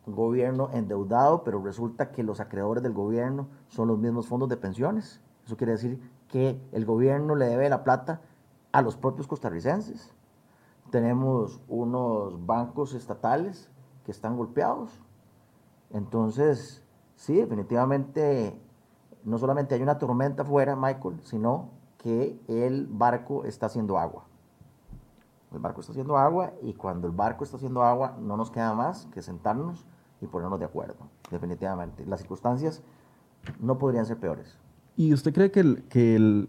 gobierno endeudado, pero resulta que los acreedores del gobierno son los mismos fondos de pensiones. Eso quiere decir que el gobierno le debe la plata a los propios costarricenses. tenemos unos bancos estatales que están golpeados. Entonces, sí, definitivamente, no solamente hay una tormenta afuera, Michael, sino que el barco está haciendo agua. El barco está haciendo agua y cuando el barco está haciendo agua no nos queda más que sentarnos y ponernos de acuerdo, definitivamente. Las circunstancias no podrían ser peores. ¿Y usted cree que el, que el,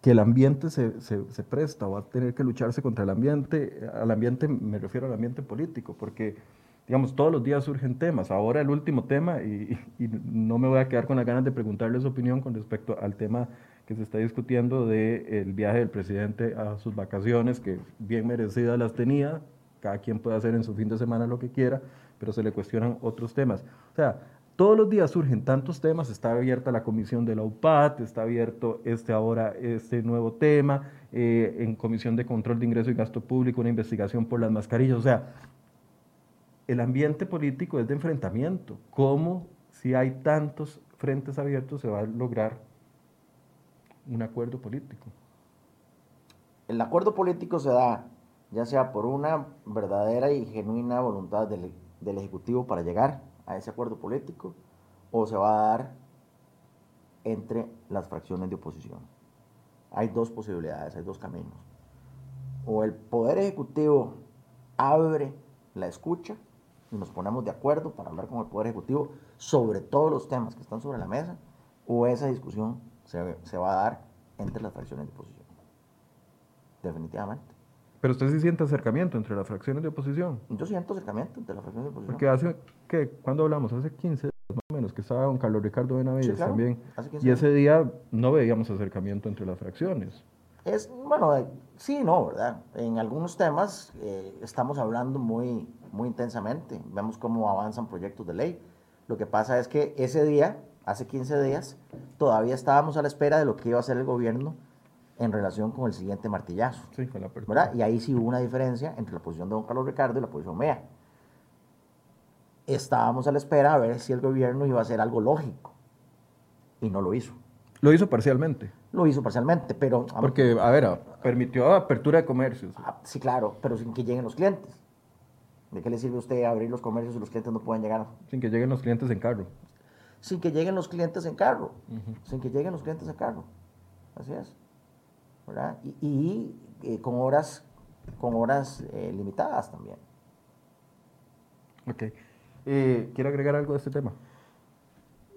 que el ambiente se, se, se, presta o va a tener que lucharse contra el ambiente? Al ambiente me refiero al ambiente político, porque, digamos, todos los días surgen temas. Ahora el último tema, y, y no me voy a quedar con las ganas de preguntarle su opinión con respecto al tema que se está discutiendo del el viaje del presidente a sus vacaciones, que bien merecidas las tenía, cada quien puede hacer en su fin de semana lo que quiera, pero se le cuestionan otros temas. O sea, todos los días surgen tantos temas, está abierta la comisión de la UPAT, está abierto este ahora este nuevo tema, eh, en comisión de control de ingreso y gasto público, una investigación por las mascarillas, o sea, el ambiente político es de enfrentamiento. ¿Cómo, si hay tantos frentes abiertos, se va a lograr un acuerdo político? El acuerdo político se da ya sea por una verdadera y genuina voluntad del, del Ejecutivo para llegar a ese acuerdo político o se va a dar entre las fracciones de oposición. Hay dos posibilidades, hay dos caminos. O el Poder Ejecutivo abre la escucha y nos ponemos de acuerdo para hablar con el Poder Ejecutivo sobre todos los temas que están sobre la mesa, o esa discusión se, se va a dar entre las fracciones de oposición. Definitivamente. Pero usted sí siente acercamiento entre las fracciones de oposición. Yo siento acercamiento entre las fracciones de oposición. Porque hace, que ¿cuándo hablamos? Hace 15 días más o menos, que estaba don Carlos Ricardo Benavides Sí, claro, también. hace 15 Y ese día no veíamos acercamiento entre las fracciones. Es, bueno, eh, sí, no, ¿verdad? En algunos temas eh, estamos hablando muy, muy intensamente. Vemos cómo avanzan proyectos de ley. Lo que pasa es que ese día, hace 15 días, todavía estábamos a la espera de lo que iba a hacer el gobierno en relación con el siguiente martillazo. Sí, con la apertura. ¿verdad? Y ahí sí hubo una diferencia entre la posición de don Carlos Ricardo y la posición mía. Estábamos a la espera a ver si el gobierno iba a hacer algo lógico. Y no lo hizo. Lo hizo parcialmente. Lo hizo parcialmente, pero... Porque, a ver, permitió apertura de comercios. Ah, Sí, claro, pero sin que lleguen los clientes. ¿De qué le sirve a usted abrir los comercios si los clientes no pueden llegar? Sin que lleguen los clientes en carro. Sin que lleguen los clientes en carro. Sin que lleguen los clientes en carro. Así es. ¿Verdad? Y, y, eh, con horas, con horas eh, limitadas también. Ok. Eh, ¿Quiere agregar algo de este tema?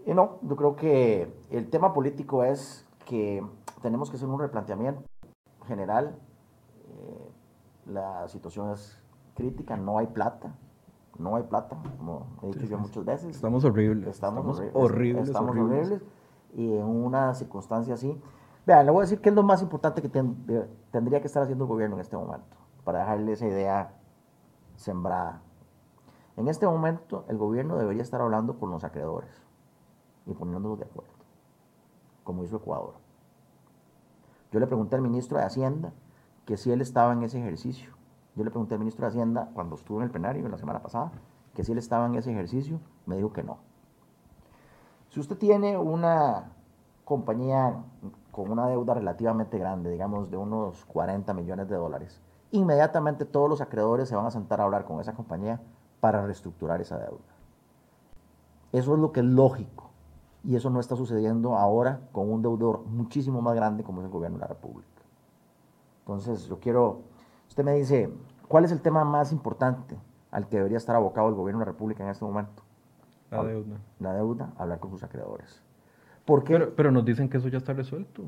Y no, yo creo que el tema político es que tenemos que hacer un replanteamiento general. Eh, la situación es crítica, no hay plata. No hay plata, como he dicho yo muchas veces. Estamos horribles. Estamos, horri- horribles. Estamos horribles. horribles. Y en una circunstancia así. Vean, le voy a decir qué es lo más importante que ten- de- tendría que estar haciendo el gobierno en este momento, para dejarle esa idea sembrada. En este momento, el gobierno debería estar hablando con los acreedores y poniéndolos de acuerdo, como hizo Ecuador. Yo le pregunté al ministro de Hacienda que si él estaba en ese ejercicio. Yo le pregunté al ministro de Hacienda cuando estuvo en el plenario la semana pasada que si él estaba en ese ejercicio. Me dijo que no. Si usted tiene una compañía con una deuda relativamente grande, digamos de unos 40 millones de dólares, inmediatamente todos los acreedores se van a sentar a hablar con esa compañía para reestructurar esa deuda. Eso es lo que es lógico. Y eso no está sucediendo ahora con un deudor muchísimo más grande como es el gobierno de la República. Entonces, yo quiero, usted me dice, ¿cuál es el tema más importante al que debería estar abocado el gobierno de la República en este momento? La deuda. La deuda, hablar con sus acreedores. ¿Por qué? Pero, pero nos dicen que eso ya está resuelto.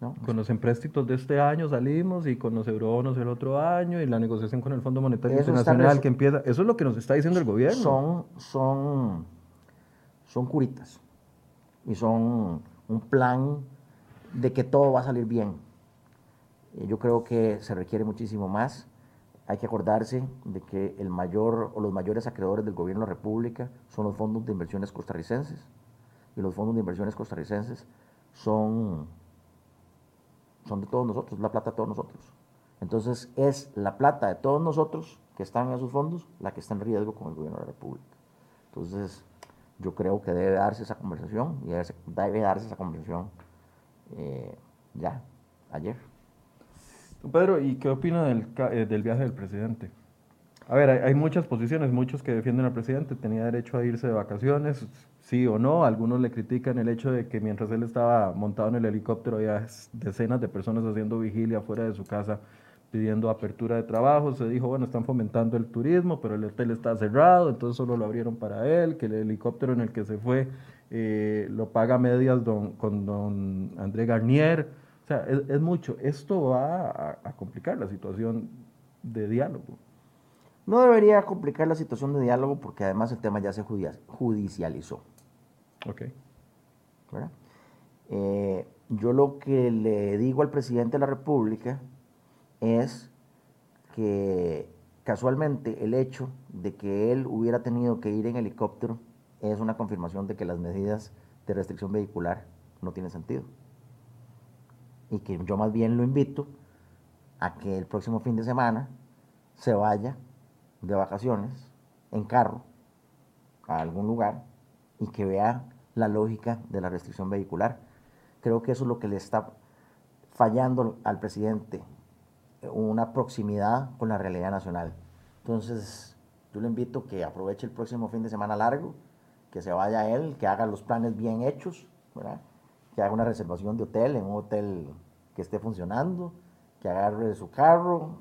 ¿No? Con los empréstitos de este año salimos y con los eurobonos el otro año y la negociación con el Fondo Monetario Internacional que empieza. Eso es lo que nos está diciendo el gobierno. Son, son, son curitas y son un plan de que todo va a salir bien. Eh, Yo creo que se requiere muchísimo más. Hay que acordarse de que el mayor o los mayores acreedores del gobierno de la República son los fondos de inversiones costarricenses. Y los fondos de inversiones costarricenses son, son de todos nosotros, la plata de todos nosotros. Entonces es la plata de todos nosotros que están en esos fondos la que está en riesgo con el gobierno de la República. Entonces yo creo que debe darse esa conversación y debe, darse esa conversación eh, ya, ayer. Pedro, ¿y qué opina del, eh, del viaje del presidente? A ver, hay, muchas posiciones, muchos que defienden al presidente, tenía derecho a irse de vacaciones, sí o no, algunos le critican el hecho de que mientras él estaba montado en el helicóptero había decenas de personas haciendo vigilia fuera de su casa pidiendo apertura de trabajo, se dijo, bueno, están fomentando el turismo, pero el hotel está cerrado, entonces solo lo abrieron para él, que el helicóptero en el que se fue eh, lo paga medias con don André Garnier, sea, es, mucho. Esto va a, complicar la situación de diálogo. No debería complicar la situación de diálogo porque además el tema ya se judicializó. Ok. Eh, yo lo que le digo al presidente de la República es que casualmente el hecho de que él hubiera tenido que ir en helicóptero es una confirmación de que las medidas de restricción vehicular no tienen sentido. Y que yo más bien lo invito a que el próximo fin de semana se vaya de vacaciones en carro a algún lugar y que vea la lógica de la restricción vehicular. Creo que eso es lo que le está fallando al presidente, una proximidad con la realidad nacional. Entonces, yo le invito que aproveche el próximo fin de semana largo, que se vaya él, que haga los planes bien hechos, que haga una reservación de hotel en un hotel que esté funcionando, que agarre su carro,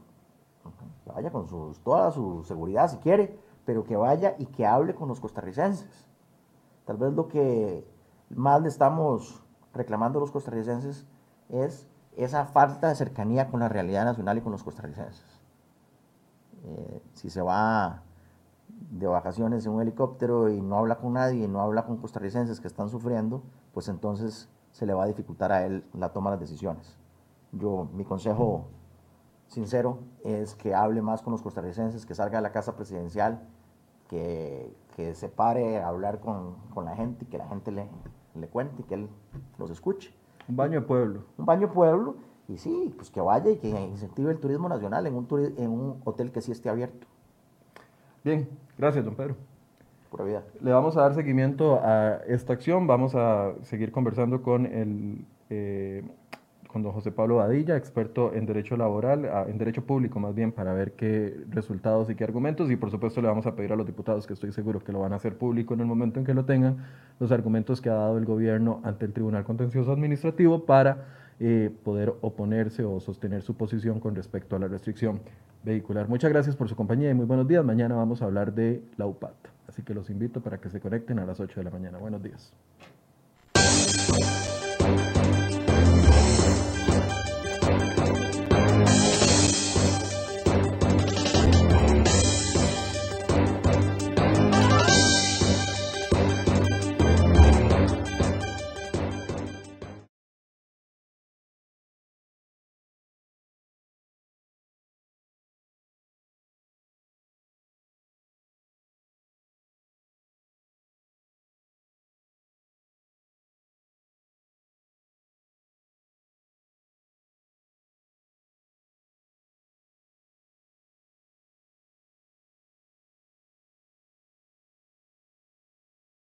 que vaya con sus, toda su seguridad si quiere, pero que vaya y que hable con los costarricenses. Tal vez lo que más le estamos reclamando a los costarricenses es esa falta de cercanía con la realidad nacional y con los costarricenses. Eh, si se va de vacaciones en un helicóptero y no habla con nadie, no habla con costarricenses que están sufriendo, pues entonces se le va a dificultar a él la toma de las decisiones. Yo, mi consejo sincero es que hable más con los costarricenses, que salga de la casa presidencial, que, que se pare a hablar con, con, la gente y que la gente le, le cuente y que él los escuche. Un baño de pueblo. Un baño de pueblo y sí, pues que vaya y que incentive el turismo nacional en un, en un hotel que sí esté abierto. Bien, gracias, don Pedro. Le vamos a dar seguimiento a esta acción, vamos a seguir conversando con el eh, con don José Pablo Badilla, experto en derecho laboral, en derecho público más bien, para ver qué resultados y qué argumentos. Y por supuesto le vamos a pedir a los diputados, que estoy seguro que lo van a hacer público en el momento en que lo tengan, los argumentos que ha dado el gobierno ante el Tribunal Contencioso Administrativo para eh, poder oponerse o sostener su posición con respecto a la restricción vehicular. Muchas gracias por su compañía y muy buenos días. Mañana vamos a hablar de la UPAT. Así que los invito para que se conecten a las 8 de la mañana. Buenos días.